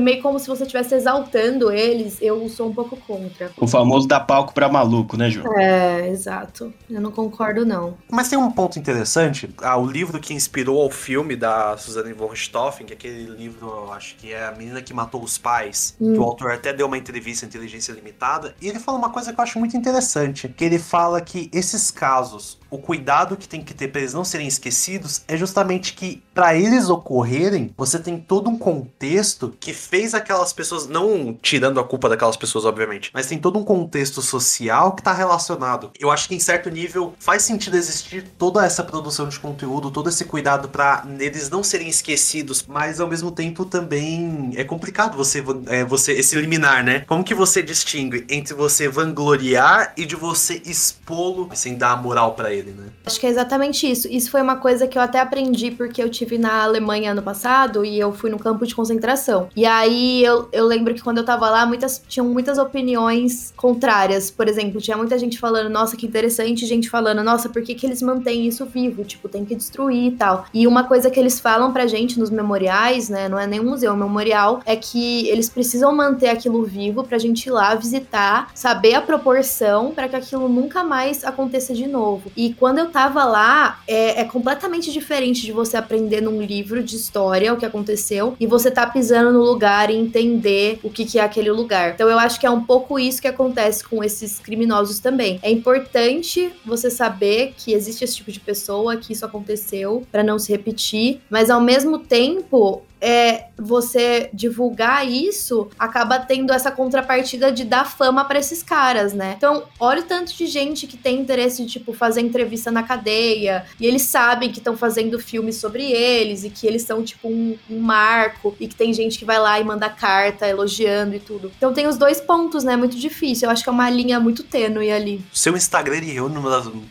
meio como se você estivesse exaltando eles, eu sou um pouco contra. O famoso dar palco pra maluco, né, Ju? É, exato. Eu não concordo, não. Mas tem um ponto interessante. Ah, o livro que inspirou o filme da Suzanne von Richthofen, que é aquele livro, acho que é A Menina que Matou os Pais, Hum. que o autor até deu uma entrevista à Inteligência Limitada, e ele fala uma coisa que eu acho muito interessante, que ele fala que esses casos, o cuidado que tem que ter para eles não serem esquecidos é justamente que para eles ocorrerem, você tem todo um contexto que fez aquelas pessoas, não tirando a culpa daquelas pessoas, obviamente, mas tem todo um contexto social que tá relacionado. Eu acho que em certo nível faz sentido existir toda essa produção de conteúdo, todo esse cuidado para eles não serem esquecidos, mas ao mesmo tempo também é complicado você, é, você esse liminar, né? Como que você distingue entre você vangloriar e de você expô-lo sem dar moral para ele, né? Acho que é exatamente isso. Isso foi uma coisa que eu até aprendi porque eu tive na Alemanha ano passado e eu fui no campo de concentração. E aí eu, eu lembro que quando eu tava lá, muitas tinham muitas opiniões contrárias. Por exemplo, tinha muita gente falando, nossa, que interessante, gente falando, nossa, por que, que eles mantêm isso vivo? Tipo, tem que destruir e tal. E uma coisa que eles falam pra gente nos memoriais, né? Não é nem um museu, é um memorial, é que eles precisam manter aquilo vivo pra gente ir lá visitar, saber a proporção para que aquilo nunca mais aconteça de novo. E quando eu tava lá, é, é, completamente diferente de você aprender num livro de história o que aconteceu e você tá pisando no lugar e entender o que, que é aquele lugar. Então eu acho que é um pouco isso que acontece com esses criminosos também. É importante você saber que existe esse tipo de pessoa, que isso aconteceu, para não se repetir, mas ao mesmo tempo é, você divulgar isso acaba tendo essa contrapartida de dar fama para esses caras, né? Então, olha o tanto de gente que tem interesse de, tipo, fazer entrevista na cadeia, e eles sabem que estão fazendo filmes sobre eles, e que eles são, tipo, um, um, marco, e que tem gente que vai lá e manda carta elogiando e tudo. Então tem os dois pontos, né? Muito difícil. Eu acho que é uma linha muito tênue ali. Seu Instagram ele reúne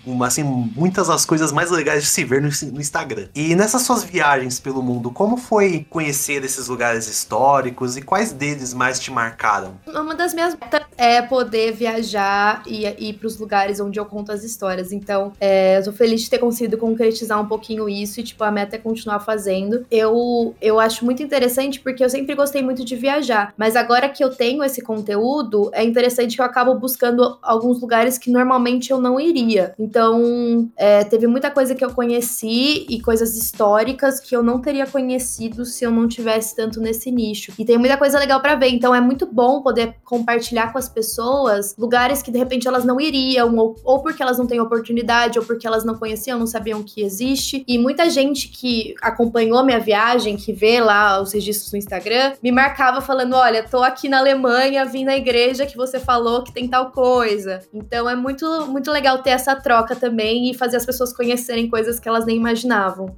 uma, assim, muitas das coisas mais legais de se ver no, no Instagram. E nessas suas viagens pelo mundo, como foi conhecer esses lugares históricos e quais deles mais te marcaram? Uma das minhas metas é poder viajar e ir para os lugares onde eu conto as histórias. Então, é, eu tô feliz de ter conseguido concretizar um pouquinho isso e, tipo, a meta é continuar fazendo. Eu, eu acho muito interessante porque eu sempre gostei muito de viajar, mas agora que eu tenho esse conteúdo, é interessante que eu acabo buscando alguns lugares que normalmente eu não iria. Então, é, teve muita coisa que eu conheci e coisas históricas que eu não teria conhecido se eu eu não tivesse tanto nesse nicho. E tem muita coisa legal para ver, então é muito bom poder compartilhar com as pessoas lugares que de repente elas não iriam, ou, ou porque elas não têm oportunidade, ou porque elas não conheciam, não sabiam que existe. E muita gente que acompanhou minha viagem, que vê lá os registros no Instagram, me marcava falando: olha, tô aqui na Alemanha, vim na igreja que você falou que tem tal coisa. Então é muito, muito legal ter essa troca também e fazer as pessoas conhecerem coisas que elas nem imaginavam.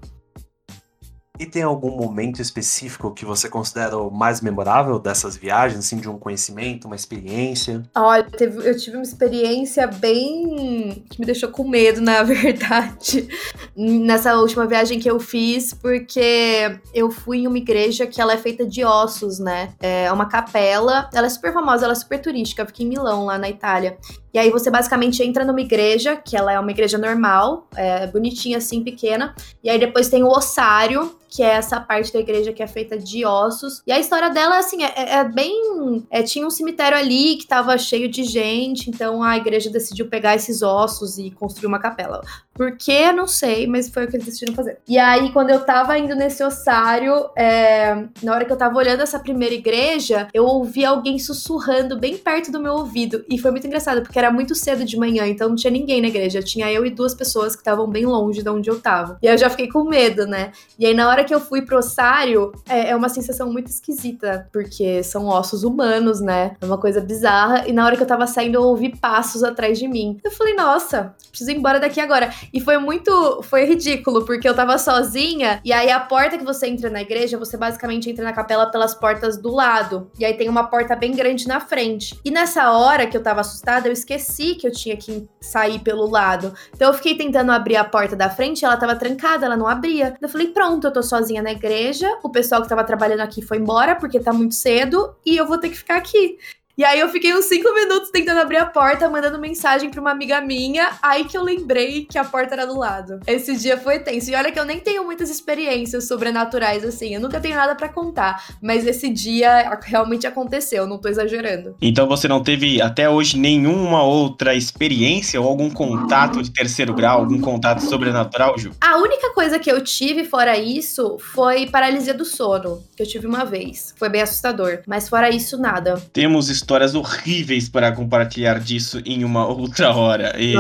E tem algum momento específico que você considera o mais memorável dessas viagens, assim, de um conhecimento, uma experiência? Olha, teve, eu tive uma experiência bem. que me deixou com medo, na verdade, nessa última viagem que eu fiz, porque eu fui em uma igreja que ela é feita de ossos, né? É uma capela, ela é super famosa, ela é super turística, fica em Milão, lá na Itália. E aí você basicamente entra numa igreja, que ela é uma igreja normal, é, bonitinha assim, pequena. E aí depois tem o ossário, que é essa parte da igreja que é feita de ossos. E a história dela, assim, é, é, é bem. É, tinha um cemitério ali que tava cheio de gente, então a igreja decidiu pegar esses ossos e construir uma capela. Por quê? Não sei, mas foi o que eles decidiram fazer. E aí, quando eu tava indo nesse ossário, é, na hora que eu tava olhando essa primeira igreja, eu ouvi alguém sussurrando bem perto do meu ouvido. E foi muito engraçado, porque era muito cedo de manhã, então não tinha ninguém na igreja. Tinha eu e duas pessoas que estavam bem longe de onde eu tava. E aí eu já fiquei com medo, né? E aí, na hora que eu fui pro ossário, é, é uma sensação muito esquisita, porque são ossos humanos, né? É uma coisa bizarra. E na hora que eu tava saindo, eu ouvi passos atrás de mim. Eu falei, nossa, preciso ir embora daqui agora. E foi muito. Foi ridículo, porque eu tava sozinha. E aí a porta que você entra na igreja, você basicamente entra na capela pelas portas do lado. E aí tem uma porta bem grande na frente. E nessa hora que eu tava assustada, eu esqueci que eu tinha que sair pelo lado. Então eu fiquei tentando abrir a porta da frente, ela tava trancada, ela não abria. Eu falei, pronto, eu tô sozinha na igreja. O pessoal que tava trabalhando aqui foi embora porque tá muito cedo e eu vou ter que ficar aqui. E aí eu fiquei uns cinco minutos tentando abrir a porta, mandando mensagem pra uma amiga minha, aí que eu lembrei que a porta era do lado. Esse dia foi tenso. E olha que eu nem tenho muitas experiências sobrenaturais assim, eu nunca tenho nada para contar, mas esse dia realmente aconteceu, não tô exagerando. Então você não teve até hoje nenhuma outra experiência ou algum contato de terceiro grau, algum contato sobrenatural, Ju? A única coisa que eu tive fora isso foi paralisia do sono, que eu tive uma vez. Foi bem assustador, mas fora isso nada. Temos histórias horríveis para compartilhar disso em uma outra hora. E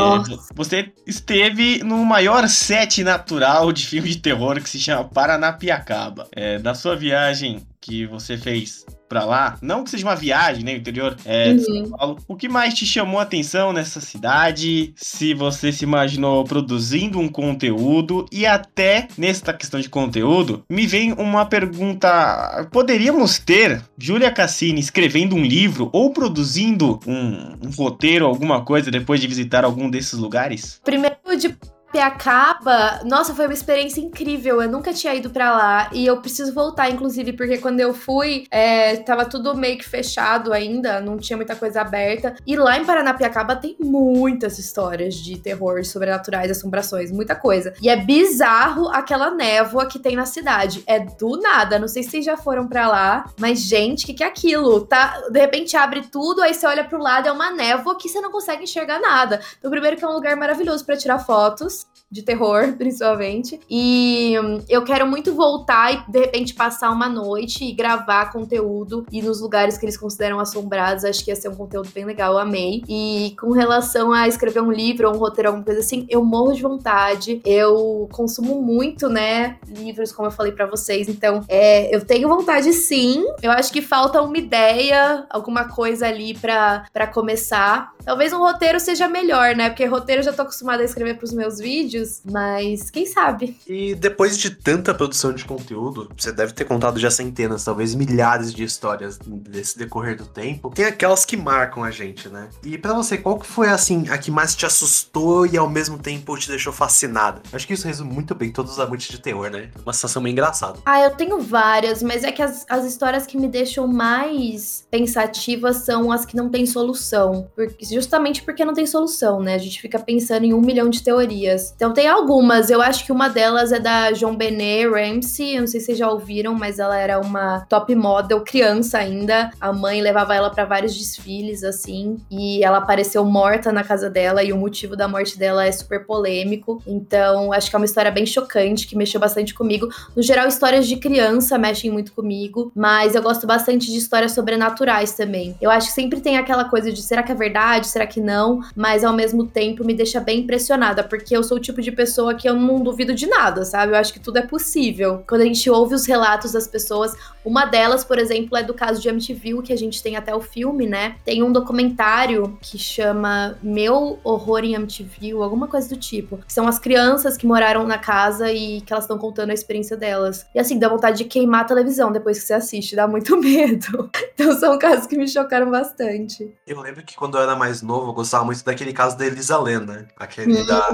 você esteve no maior set natural de filme de terror que se chama Paranapiacaba. É, na sua viagem que você fez pra lá, não que seja uma viagem, né, interior é, de São Paulo, o que mais te chamou a atenção nessa cidade? Se você se imaginou produzindo um conteúdo e até nesta questão de conteúdo, me vem uma pergunta: poderíamos ter Júlia Cassini escrevendo um livro ou produzindo um, um roteiro, alguma coisa depois de visitar algum desses lugares? Primeiro de Piacaba, nossa, foi uma experiência incrível. Eu nunca tinha ido para lá e eu preciso voltar, inclusive, porque quando eu fui, é, tava tudo meio que fechado ainda, não tinha muita coisa aberta. E lá em Paranapiacaba tem muitas histórias de terror, sobrenaturais, assombrações, muita coisa. E é bizarro aquela névoa que tem na cidade. É do nada. Não sei se vocês já foram para lá, mas gente, o que, que é aquilo? Tá, de repente abre tudo, aí você olha pro lado, é uma névoa que você não consegue enxergar nada. Então, primeiro que é um lugar maravilhoso para tirar fotos de terror, principalmente. E hum, eu quero muito voltar e, de repente, passar uma noite e gravar conteúdo e nos lugares que eles consideram assombrados. Acho que ia ser um conteúdo bem legal, eu amei. E com relação a escrever um livro ou um roteiro, alguma coisa assim, eu morro de vontade. Eu consumo muito, né, livros, como eu falei para vocês. Então, é, eu tenho vontade sim. Eu acho que falta uma ideia, alguma coisa ali para começar. Talvez um roteiro seja melhor, né? Porque roteiro eu já tô acostumada a escrever pros meus vídeos, mas quem sabe? E depois de tanta produção de conteúdo, você deve ter contado já centenas, talvez milhares de histórias desse decorrer do tempo. Tem aquelas que marcam a gente, né? E para você, qual que foi assim a que mais te assustou e ao mesmo tempo te deixou fascinada? Acho que isso resume muito bem todos os amantes de terror, né? Uma sensação meio engraçada. Ah, eu tenho várias, mas é que as, as histórias que me deixam mais pensativas são as que não têm solução. Porque justamente porque não tem solução, né? A gente fica pensando em um milhão de teorias. Então tem algumas, eu acho que uma delas é da Joan Benet Ramsey, eu não sei se vocês já ouviram, mas ela era uma top model, criança ainda. A mãe levava ela para vários desfiles, assim, e ela apareceu morta na casa dela, e o motivo da morte dela é super polêmico. Então, acho que é uma história bem chocante, que mexeu bastante comigo. No geral, histórias de criança mexem muito comigo, mas eu gosto bastante de histórias sobrenaturais também. Eu acho que sempre tem aquela coisa de será que é verdade? verdade, será que não? Mas ao mesmo tempo me deixa bem impressionada, porque eu sou o tipo de pessoa que eu não duvido de nada, sabe? Eu acho que tudo é possível. Quando a gente ouve os relatos das pessoas, uma delas, por exemplo, é do caso de Amityville, que a gente tem até o filme, né? Tem um documentário que chama Meu Horror em Amityville, alguma coisa do tipo. Que são as crianças que moraram na casa e que elas estão contando a experiência delas. E assim, dá vontade de queimar a televisão depois que você assiste, dá muito medo. Então são casos que me chocaram bastante. Eu lembro que quando eu era mais novo, eu gostava muito daquele caso da Elisa Lenda, né? Aquele uhum. da,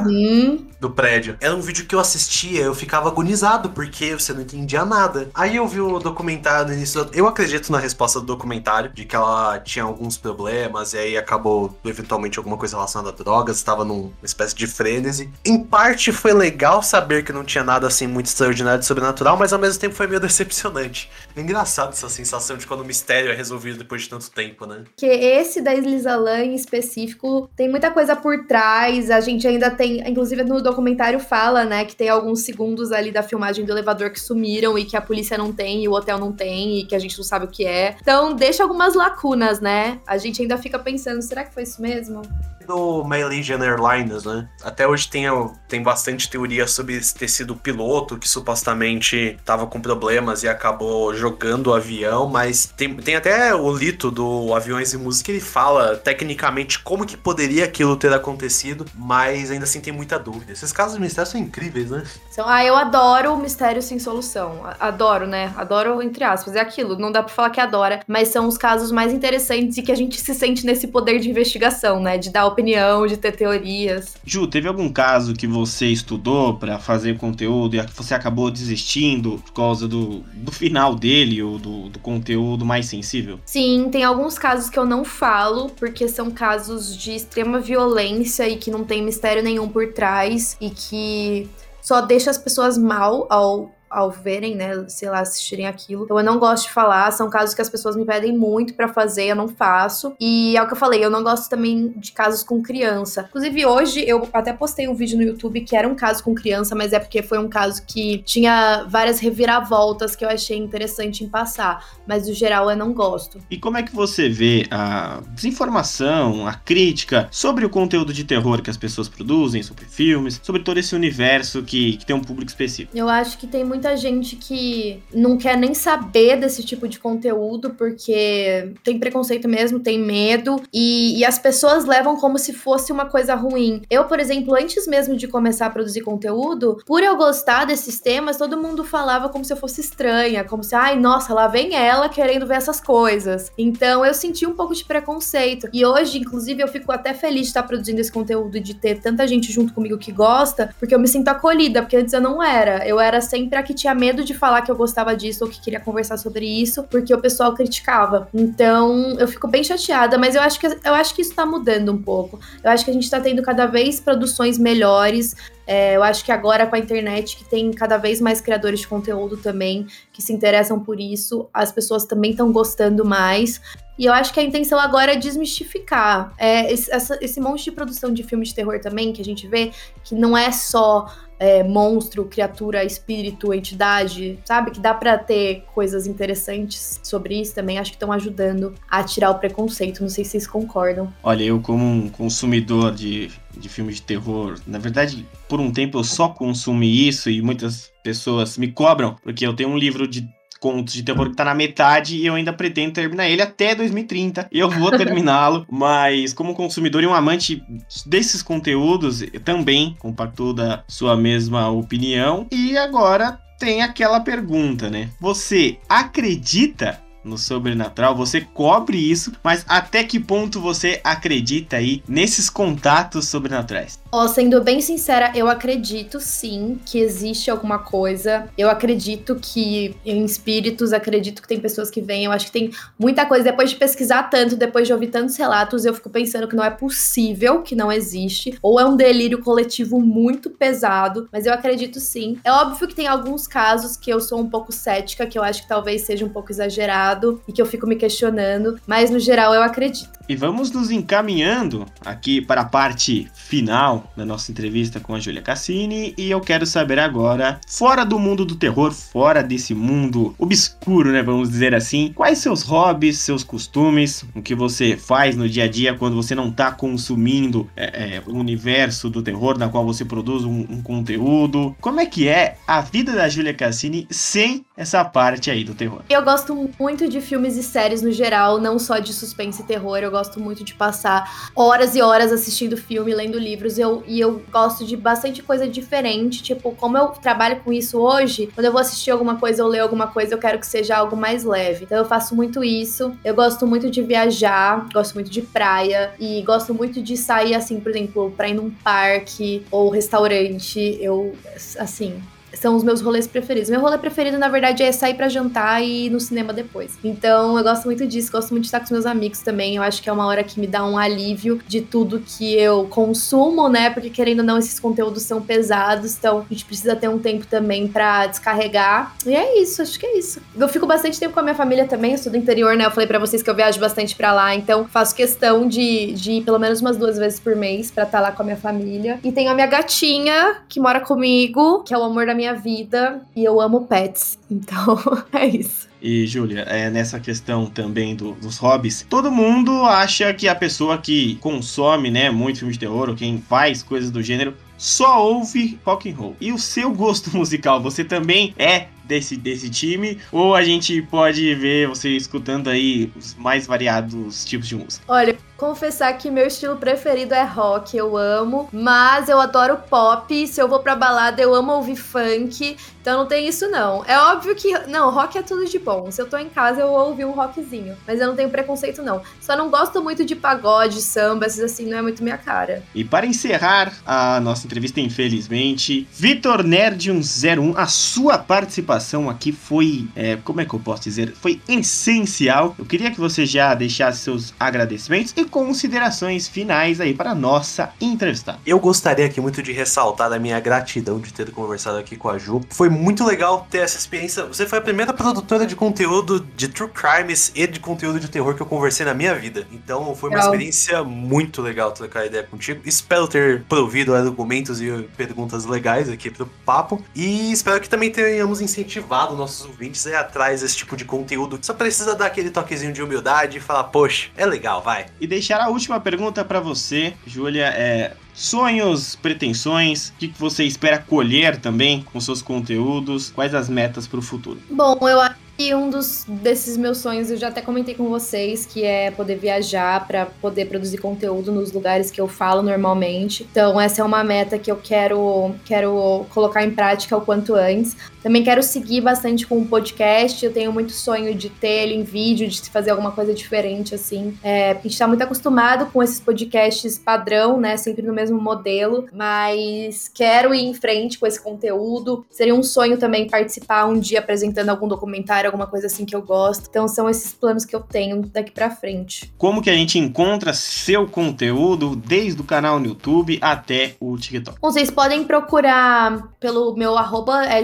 do prédio. Era um vídeo que eu assistia, eu ficava agonizado, porque você não entendia nada. Aí eu vi o documentário no início. Eu acredito na resposta do documentário, de que ela tinha alguns problemas, e aí acabou eventualmente alguma coisa relacionada a drogas, estava numa espécie de frenesi. Em parte foi legal saber que não tinha nada assim muito extraordinário de sobrenatural, mas ao mesmo tempo foi meio decepcionante. É engraçado essa sensação de quando o mistério é resolvido depois de tanto tempo, né? Que esse da Elisa Lam em específico tem muita coisa por trás. A gente ainda tem, inclusive no documentário fala, né, que tem alguns segundos ali da filmagem do elevador que sumiram e que a polícia não tem e o hotel não tem e que a gente não sabe o que é. Então deixa algumas lacunas, né? A gente ainda fica pensando, será que foi isso mesmo? Do Malaysian Airlines, né? Até hoje tem, tem bastante teoria sobre ter sido o piloto que supostamente tava com problemas e acabou jogando o avião, mas tem, tem até o Lito do Aviões e Música, ele fala tecnicamente como que poderia aquilo ter acontecido, mas ainda assim tem muita dúvida. Esses casos de mistério são incríveis, né? Ah, eu adoro o mistério sem solução. Adoro, né? Adoro, entre aspas, é aquilo. Não dá pra falar que adora, mas são os casos mais interessantes e que a gente se sente nesse poder de investigação, né? De dar opinião, de ter teorias. Ju, teve algum caso que você estudou para fazer conteúdo e você acabou desistindo por causa do, do final dele ou do, do conteúdo mais sensível? Sim, tem alguns casos que eu não falo, porque são casos de extrema violência e que não tem mistério nenhum por trás e que só deixa as pessoas mal ao ao verem, né, sei lá, assistirem aquilo. Então eu não gosto de falar, são casos que as pessoas me pedem muito para fazer, eu não faço. E é o que eu falei, eu não gosto também de casos com criança. Inclusive hoje eu até postei um vídeo no YouTube que era um caso com criança, mas é porque foi um caso que tinha várias reviravoltas que eu achei interessante em passar, mas no geral eu não gosto. E como é que você vê a desinformação, a crítica sobre o conteúdo de terror que as pessoas produzem, sobre filmes, sobre todo esse universo que, que tem um público específico? Eu acho que tem muito muita gente que não quer nem saber desse tipo de conteúdo porque tem preconceito mesmo, tem medo e, e as pessoas levam como se fosse uma coisa ruim. Eu, por exemplo, antes mesmo de começar a produzir conteúdo, por eu gostar desses temas, todo mundo falava como se eu fosse estranha, como se, ai, nossa, lá vem ela querendo ver essas coisas. Então eu senti um pouco de preconceito. E hoje, inclusive, eu fico até feliz de estar produzindo esse conteúdo, de ter tanta gente junto comigo que gosta, porque eu me sinto acolhida, porque antes eu não era. Eu era sempre que tinha medo de falar que eu gostava disso ou que queria conversar sobre isso, porque o pessoal criticava. Então, eu fico bem chateada, mas eu acho que eu acho que isso tá mudando um pouco. Eu acho que a gente tá tendo cada vez produções melhores, é, eu acho que agora com a internet, que tem cada vez mais criadores de conteúdo também que se interessam por isso, as pessoas também estão gostando mais. E eu acho que a intenção agora é desmistificar é, esse, essa, esse monte de produção de filme de terror também que a gente vê, que não é só é, monstro, criatura, espírito, entidade, sabe? Que dá para ter coisas interessantes sobre isso também. Acho que estão ajudando a tirar o preconceito. Não sei se vocês concordam. Olha, eu como um consumidor de, de filmes de terror, na verdade, por um tempo eu só consumi isso e muitas pessoas me cobram, porque eu tenho um livro de contos de terror que tá na metade e eu ainda pretendo terminar ele até 2030. Eu vou terminá-lo, mas como consumidor e um amante desses conteúdos, eu também compacto da sua mesma opinião. E agora tem aquela pergunta, né? Você acredita no sobrenatural, você cobre isso, mas até que ponto você acredita aí nesses contatos sobrenaturais? Ó, oh, sendo bem sincera, eu acredito sim que existe alguma coisa. Eu acredito que em espíritos, acredito que tem pessoas que vêm. Eu acho que tem muita coisa. Depois de pesquisar tanto, depois de ouvir tantos relatos, eu fico pensando que não é possível que não existe. Ou é um delírio coletivo muito pesado. Mas eu acredito sim. É óbvio que tem alguns casos que eu sou um pouco cética, que eu acho que talvez seja um pouco exagerado e que eu fico me questionando. Mas no geral eu acredito. E vamos nos encaminhando aqui para a parte final da nossa entrevista com a Julia Cassini. E eu quero saber agora, fora do mundo do terror, fora desse mundo obscuro, né, vamos dizer assim, quais seus hobbies, seus costumes, o que você faz no dia a dia quando você não está consumindo é, é, o universo do terror na qual você produz um, um conteúdo, como é que é a vida da Julia Cassini sem essa parte aí do terror? Eu gosto muito de filmes e séries no geral, não só de suspense e terror, eu gosto muito de passar horas e horas assistindo filme, lendo livros. Eu, e eu gosto de bastante coisa diferente. Tipo, como eu trabalho com isso hoje, quando eu vou assistir alguma coisa ou ler alguma coisa, eu quero que seja algo mais leve. Então eu faço muito isso. Eu gosto muito de viajar, gosto muito de praia e gosto muito de sair assim, por exemplo, pra ir num parque ou restaurante. Eu, assim, são os meus rolês preferidos. Meu rolê preferido, na verdade, é sair para jantar e ir no cinema depois. Então, eu gosto muito disso, gosto muito de estar com os meus amigos também. Eu acho que é uma hora que me dá um alívio de tudo que eu consumo, né? Porque querendo ou não, esses conteúdos são pesados, então a gente precisa ter um tempo também para descarregar. E é isso, acho que é isso. Eu fico bastante tempo com a minha família também, eu sou do interior, né? Eu falei para vocês que eu viajo bastante para lá, então faço questão de, de ir pelo menos umas duas vezes por mês para estar tá lá com a minha família. E tenho a minha gatinha que mora comigo, que é o amor da minha vida e eu amo pets. Então, é isso. E, Júlia, é, nessa questão também do, dos hobbies, todo mundo acha que a pessoa que consome, né, muito filme de terror, ou quem faz coisas do gênero, só ouve rock and roll. E o seu gosto musical, você também é desse, desse time? Ou a gente pode ver você escutando aí os mais variados tipos de música? Olha, confessar que meu estilo preferido é rock, eu amo, mas eu adoro pop. Se eu vou pra balada, eu amo ouvir funk. Então não tem isso não. É óbvio que não, rock é tudo de bom. Se eu tô em casa, eu vou ouvir um rockzinho, mas eu não tenho preconceito não. Só não gosto muito de pagode, samba, assim, não é muito minha cara. E para encerrar a nossa entrevista, infelizmente, Vitor Nerd 101, a sua participação aqui foi, é, como é que eu posso dizer, foi essencial. Eu queria que você já deixasse seus agradecimentos e considerações finais aí para a nossa entrevista. Eu gostaria aqui muito de ressaltar a minha gratidão de ter conversado aqui com a Ju. Foi muito legal ter essa experiência. Você foi a primeira produtora de conteúdo de true crimes e de conteúdo de terror que eu conversei na minha vida. Então foi uma legal. experiência muito legal trocar ideia contigo. Espero ter provido argumentos e perguntas legais aqui pro papo. E espero que também tenhamos incentivado nossos ouvintes a ir atrás desse tipo de conteúdo. Só precisa dar aquele toquezinho de humildade e falar, poxa, é legal, vai. E deixar a última pergunta para você, Júlia, é sonhos, pretensões, o que você espera colher também com seus conteúdos, quais as metas para o futuro? Bom, eu acho e um dos desses meus sonhos, eu já até comentei com vocês, que é poder viajar para poder produzir conteúdo nos lugares que eu falo normalmente. Então, essa é uma meta que eu quero, quero colocar em prática o quanto antes. Também quero seguir bastante com o podcast. Eu tenho muito sonho de ter ele em vídeo, de fazer alguma coisa diferente, assim. É, a gente tá muito acostumado com esses podcasts padrão, né? Sempre no mesmo modelo. Mas quero ir em frente com esse conteúdo. Seria um sonho também participar um dia apresentando algum documentário alguma coisa assim que eu gosto. Então são esses planos que eu tenho daqui para frente. Como que a gente encontra seu conteúdo desde o canal no YouTube até o TikTok? Bom, vocês podem procurar pelo meu arroba é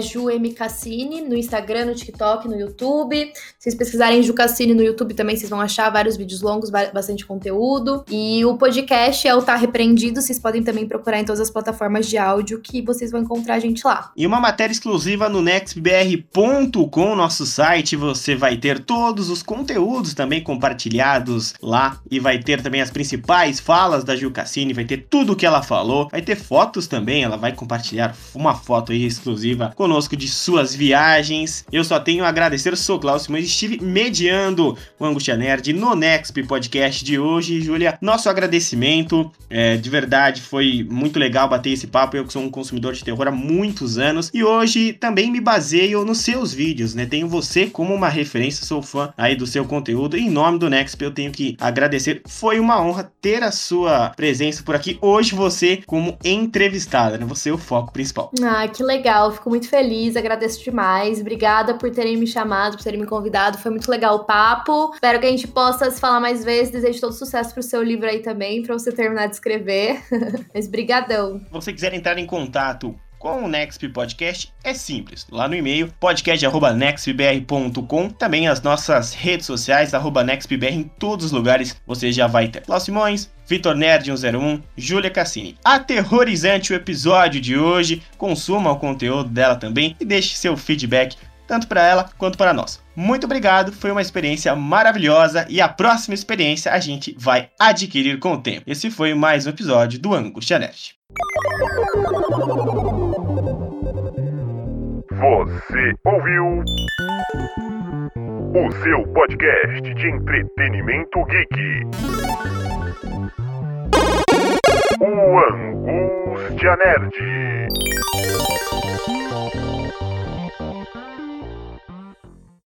JuMCassini no Instagram, no TikTok, no YouTube. Se vocês pesquisarem Jucassini no YouTube também, vocês vão achar vários vídeos longos, bastante conteúdo. E o podcast é o Tá Repreendido, vocês podem também procurar em todas as plataformas de áudio que vocês vão encontrar a gente lá. E uma matéria exclusiva no nextbr.com, nosso site você vai ter todos os conteúdos também compartilhados lá e vai ter também as principais falas da Gil Cassini, vai ter tudo o que ela falou, vai ter fotos também, ela vai compartilhar uma foto exclusiva conosco de suas viagens. Eu só tenho a agradecer, sou Klaus mas estive mediando o Angustia Nerd no Nexp Podcast de hoje, Júlia. Nosso agradecimento, é, de verdade, foi muito legal bater esse papo. Eu que sou um consumidor de terror há muitos anos e hoje também me baseio nos seus vídeos, né? Tenho você como uma referência, sou fã aí do seu conteúdo. Em nome do Nexp, eu tenho que agradecer. Foi uma honra ter a sua presença por aqui. Hoje você como entrevistada, né? Você é o foco principal. Ah, que legal. Fico muito feliz, agradeço demais. Obrigada por terem me chamado, por terem me convidado. Foi muito legal o papo. Espero que a gente possa se falar mais vezes. Desejo todo sucesso pro seu livro aí também, para você terminar de escrever. Mas brigadão. Se você quiser entrar em contato com o Nexp Podcast é simples. Lá no e-mail, podcast.nextbr.com. Também as nossas redes sociais, arroba NextBR, em todos os lugares você já vai ter. Cláudio Simões, Vitor Nerd 101, Júlia Cassini. Aterrorizante o episódio de hoje. Consuma o conteúdo dela também e deixe seu feedback tanto para ela quanto para nós. Muito obrigado, foi uma experiência maravilhosa e a próxima experiência a gente vai adquirir com o tempo. Esse foi mais um episódio do Angustia Nerd. Você ouviu o seu podcast de entretenimento geek. O Angústia Nerd.